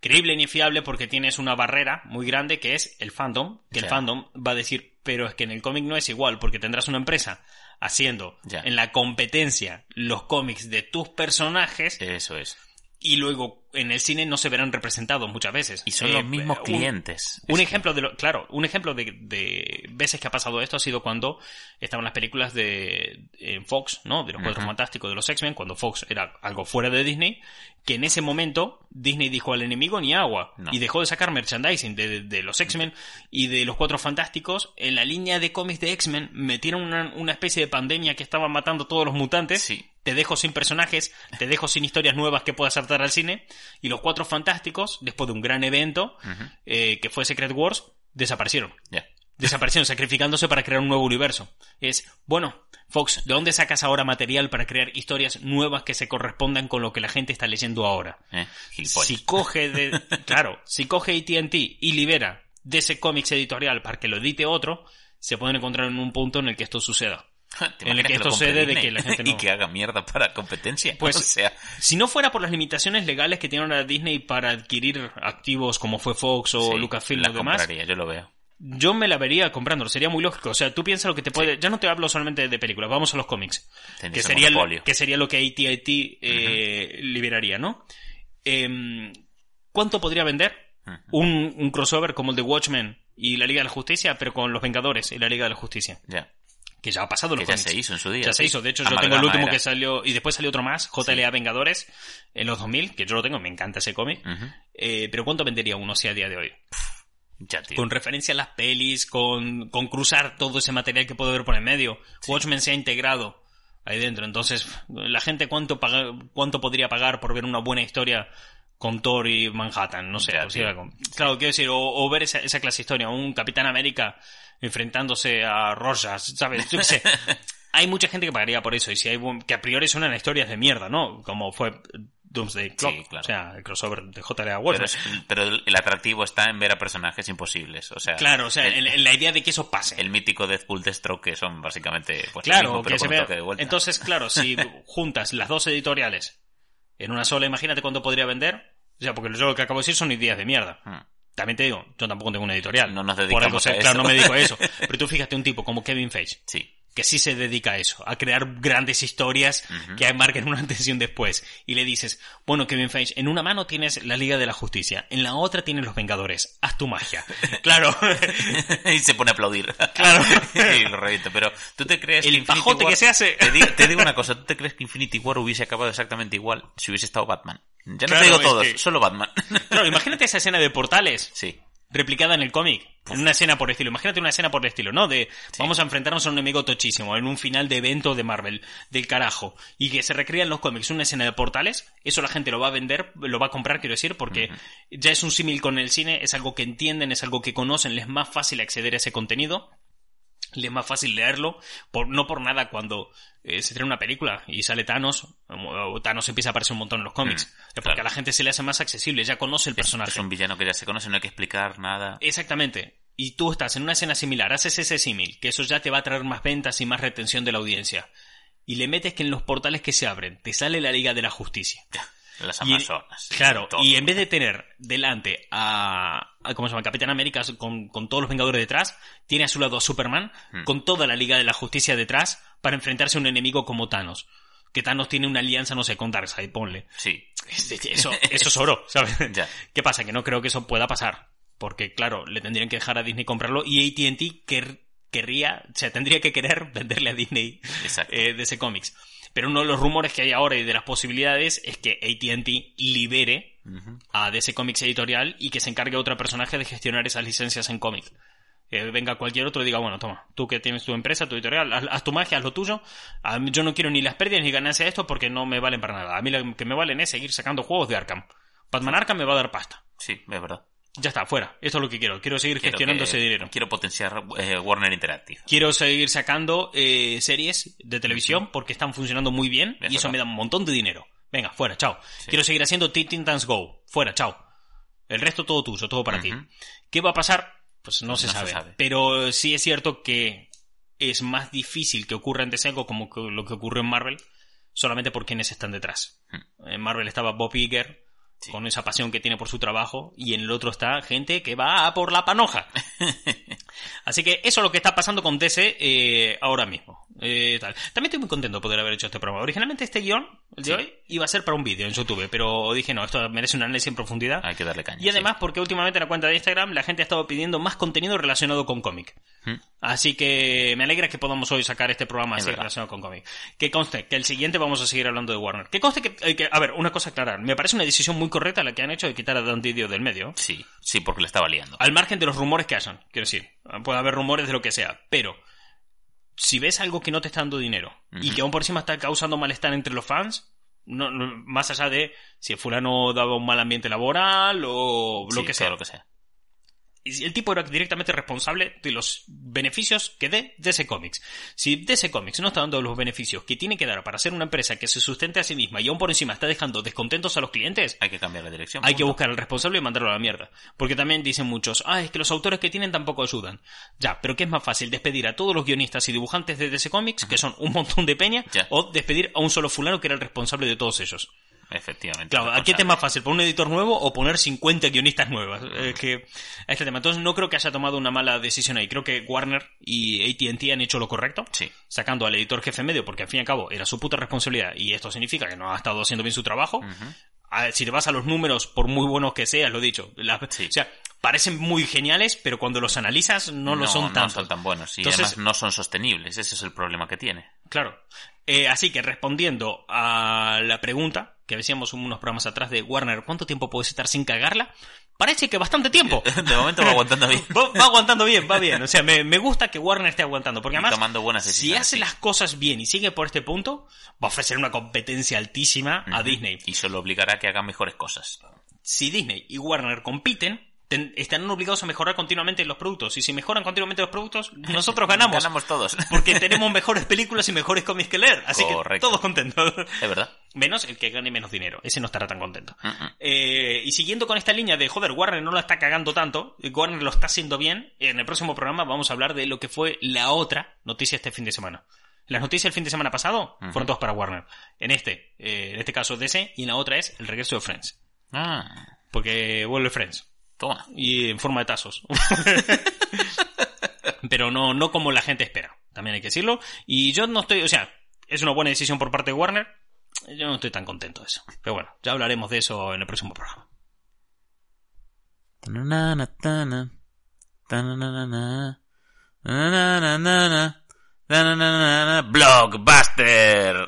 creíble ni fiable porque tienes una barrera muy grande que es el fandom, que el fandom va a decir, pero es que en el cómic no es igual porque tendrás una empresa haciendo en la competencia los cómics de tus personajes Eso es. Y luego en el cine no se verán representados muchas veces. Y son Eh, los mismos un- clientes. un que- ejemplo de lo, claro, un ejemplo de, de veces que ha pasado esto ha sido cuando estaban las películas de en Fox, ¿no? De los Cuatro. Fantásticos, de los X-Men, cuando Fox era algo fuera de Disney, que en ese momento Disney dijo al enemigo ni agua No. y dejó de sacar merchandising de, de- de los X-Men y de los Cuatro Fantásticos. En la línea de cómics de X-Men metieron una, una especie de pandemia que estaba matando a todos los mutantes Sí. Te dejo sin personajes, te dejo sin historias nuevas que puedas saltar al cine, y los cuatro fantásticos, después de un gran evento, eh, que fue Secret Wars, desaparecieron. Desaparecieron, sacrificándose para crear un nuevo universo. Es, bueno, Fox, ¿de dónde sacas ahora material para crear historias nuevas que se correspondan con lo que la gente está leyendo ahora? Eh. Si coge de, claro, si coge AT&T y libera de ese cómics editorial para que lo edite otro, se pueden encontrar en un punto en el que esto suceda. ¿Te en el que esto cede de que la gente y no- que haga mierda para competencia. Pues, o sea, Si no fuera por las limitaciones legales que tiene ahora Disney para adquirir activos como fue Fox o sí, Lucasfilm o demás, compraría, yo lo veo. yo me la vería comprándolo. Sería muy lógico. O sea, tú piensas lo que te puede. Ya no te hablo solamente de películas, vamos a los cómics. Tendría Que sería, lo, que sería lo que AT&T eh, liberaría, ¿no? Em, ¿Cuánto podría vender un crossover como el de Watchmen y la Liga de la Justicia, pero con los Vengadores y la Liga de la Justicia? Ya. Que ya ha pasado en Que los ya cómics. se hizo en su día. Ya se hizo. De hecho, yo tengo Amalgama el último era. que salió. Y después salió otro más, JLA Vengadores, en los 2000, que yo lo tengo, me encanta ese cómic. Eh, pero ¿cuánto vendería uno si a día de hoy? Ya, tío. Con referencia a las pelis, con, con cruzar todo ese material que puede haber por el medio. Watchmen se ha integrado ahí dentro. Entonces, la gente cuánto paga, cuánto podría pagar por ver una buena historia con Thor y Manhattan, no sé. Ya, o sea, con- claro, quiero decir, o, o ver esa, esa clase de historia, un Capitán América enfrentándose a Rogers, ¿sabes? Yo qué sé. Hay mucha gente que pagaría por eso, y si hay que a priori son historias de mierda, ¿no? Como fue Doomsday Clock. Sí, claro. O sea, el crossover de JLA Pero, Warner. es- pero el atractivo está en ver a personajes imposibles. O sea, Claro, o sea, el, la idea de que eso pase. el mítico Deathpool Deathstroke que son básicamente pues, Claro, mismo, pero que se vea. de. Entonces, claro, si juntas las dos editoriales en una sola, imagínate cuánto podría vender. O sea, porque yo lo que acabo de decir son ideas de mierda. Hmm. También te digo, yo tampoco tengo una editorial. No nos Por dedicamos algo sé- a eso. Claro, no me dedico a eso. Pero tú fíjate un tipo como Kevin Feige, Sí. Que sí se dedica a eso, a crear grandes historias que marquen una atención después. Y le dices, bueno, Kevin Feige, en una mano tienes la Liga de la Justicia, en la otra tienes los Vengadores. Haz tu magia. Claro. y se pone a aplaudir. Claro. y lo revienta. Pero tú te crees El que Infinity pajote War- que se hace. Te digo, te digo una cosa, ¿tú te crees que Infinity War hubiese acabado exactamente igual si hubiese estado Batman? Ya no Claro, te digo todos, que- solo Batman. Claro, imagínate esa escena de portales. sí. Replicada en el cómic. En una escena por estilo. Imagínate una escena por estilo, ¿no? De vamos a enfrentarnos a un enemigo tochísimo en un final de evento de Marvel, del carajo. Y que se recrea en los cómics una escena de portales. Eso la gente lo va a vender, lo va a comprar, quiero decir, porque ya es un símil con el cine, es algo que entienden, es algo que conocen, les es más fácil acceder a ese contenido. Les es más fácil leerlo, por, no por nada cuando eh, se trae una película y sale Thanos, o Thanos empieza a aparecer un montón en los cómics. Mm, porque claro. a la gente se le hace más accesible, ya conoce el personaje. Es un villano que ya se conoce, no hay que explicar nada. Exactamente. Y tú estás en una escena similar, haces ese símil, que eso ya te va a traer más ventas y más retención de la audiencia. Y le metes que en los portales que se abren te sale la Liga de la Justicia. Las Y- Amazonas. claro, todo. y en vez de tener delante a, a ¿cómo se llama? Capitán América con, con todos los Vengadores detrás, tiene a su lado a Superman Hmm. con toda la Liga de la Justicia detrás para enfrentarse a un enemigo como Thanos. Que Thanos tiene una alianza, no sé, con Darkseid, ponle. Sí. Eso, eso es oro, ¿sabes? Ya. ¿Qué pasa? Que no creo que eso pueda pasar. Porque, claro, le tendrían que dejar a Disney comprarlo y ATT quer- querría, o sea, tendría que querer venderle a Disney eh, DC Comics. Pero uno de los rumores que hay ahora y de las posibilidades es que ATT libere Ujú. a DC Comics Editorial y que se encargue otra personaje de gestionar esas licencias en cómic. Que venga cualquier otro y diga, bueno, toma, tú que tienes tu empresa, tu editorial, haz, haz tu magia, haz lo tuyo. A mí- yo no quiero ni las pérdidas ni ganancias de esto porque no me valen para nada. A mí lo que me valen es seguir sacando juegos de Arkham. Batman Arkham me va a dar pasta. Sí, es verdad. Ya está, fuera. Esto es lo que quiero. Quiero seguir Quiero gestionando que- ese dinero. Quiero potenciar eh, Warner Interactive. Quiero seguir sacando eh, series de televisión porque están funcionando muy bien Es y eso me da un montón de dinero. Venga, fuera, chao. Quiero seguir haciendo Teen Titans Go. Fuera, chao. El resto todo tuyo, todo para ti. ¿Qué va a pasar? Pues no, se, no se sabe. sabe. Pero sí es cierto que es más difícil que ocurra en DC como que- lo que ocurrió en Marvel solamente por quienes están detrás. En Marvel estaba Bob Iger. Sí. con esa pasión que tiene por su trabajo y en el otro está gente que va a por la panoja. Así que eso es lo que está pasando con DC eh, ahora mismo. Eh, tal. También estoy muy contento de poder haber hecho este programa. Originalmente este guion, el de Sí. hoy, iba a ser para un vídeo en YouTube, pero dije no, esto merece un análisis en profundidad. Hay que darle caña. Y además porque últimamente en la cuenta de Instagram la gente ha estado pidiendo más contenido relacionado con cómic. ¿Mm? Así que me alegra que podamos hoy sacar este programa Es así verdad. relacionado con cómic. Que conste que el siguiente vamos a seguir hablando de Warner. Que conste que, eh, que- a ver, una cosa aclarar. Me parece una decisión muy correcta la que han hecho de quitar a Dan Didio del medio. Sí, sí, porque le estaba liando. Al margen de los rumores que hayan, quiero decir, puede haber rumores de lo que sea, pero si ves algo que no te está dando dinero y que aún por encima está causando malestar entre los fans, no, no- más allá de si el fulano daba un mal ambiente laboral o lo Sí, que sea. lo que sea. El tipo era directamente responsable de los beneficios que dé DC Comics. Si DC Comics no está dando los beneficios que tiene que dar para ser una empresa que se sustente a sí misma y aún por encima está dejando descontentos a los clientes, Hay que cambiar la dirección. hay que buscar al responsable y mandarlo a la mierda. Porque también dicen muchos, ah, es que los autores que tienen tampoco ayudan. Ya, pero ¿qué es más fácil? ¿Despedir a todos los guionistas y dibujantes de DC Comics, que son un montón de peña, o despedir a un solo fulano que era el responsable de todos ellos? Efectivamente. Claro, ¿a qué te es más fácil? ¿Poner un editor nuevo o poner 50 guionistas nuevas? Es que este tema. Entonces no creo que haya tomado una mala decisión ahí. Creo que Warner y AT&T han hecho lo correcto. Sí. Sacando al editor jefe medio, porque al fin y al cabo era su puta responsabilidad. Y esto significa que no ha estado haciendo bien su trabajo. Si te vas a los números, por muy buenos que sean, lo he dicho. la- Sí. O sea, parecen muy geniales, pero cuando los analizas no, lo son tanto. No son tan buenos. Y Entonces- además no son sostenibles. Ese es el problema que tiene. Claro. Eh, así que respondiendo a la pregunta que decíamos unos programas atrás de Warner, ¿cuánto tiempo puedes estar sin cagarla? Parece que bastante tiempo. De momento va aguantando bien. Va, va aguantando bien, va bien. O sea, me, me gusta que Warner esté aguantando. Porque Y además, tomando buenas si hace sí. las cosas bien y sigue por este punto, va a ofrecer una competencia altísima a Disney. Y solo obligará a que hagan mejores cosas. Si Disney y Warner compiten, ten- estarán obligados a mejorar continuamente los productos. Y si mejoran continuamente los productos, nosotros ganamos. Ganamos todos. Porque tenemos mejores películas y mejores cómics que leer. Así Correcto. que todos contentos. Es verdad. Menos el que gane menos dinero. Ese no estará tan contento. Mm, mm. Eh, y siguiendo con esta línea de, joder, Warner no la está cagando tanto, Warner lo está haciendo bien, en el próximo programa vamos a hablar de lo que fue la otra noticia este fin de semana. Las noticias del fin de semana pasado fueron todas para Warner. En este, eh, en este caso DC, y en la otra es el regreso de Friends. Ah, Porque vuelve Friends. Toma. Y en forma de tazos. Pero no, no como la gente espera, también hay que decirlo. Y yo no estoy, o sea, es una buena decisión por parte de Warner. Yo no estoy tan contento de eso. Pero bueno, ya hablaremos de eso en el próximo programa. Blockbuster.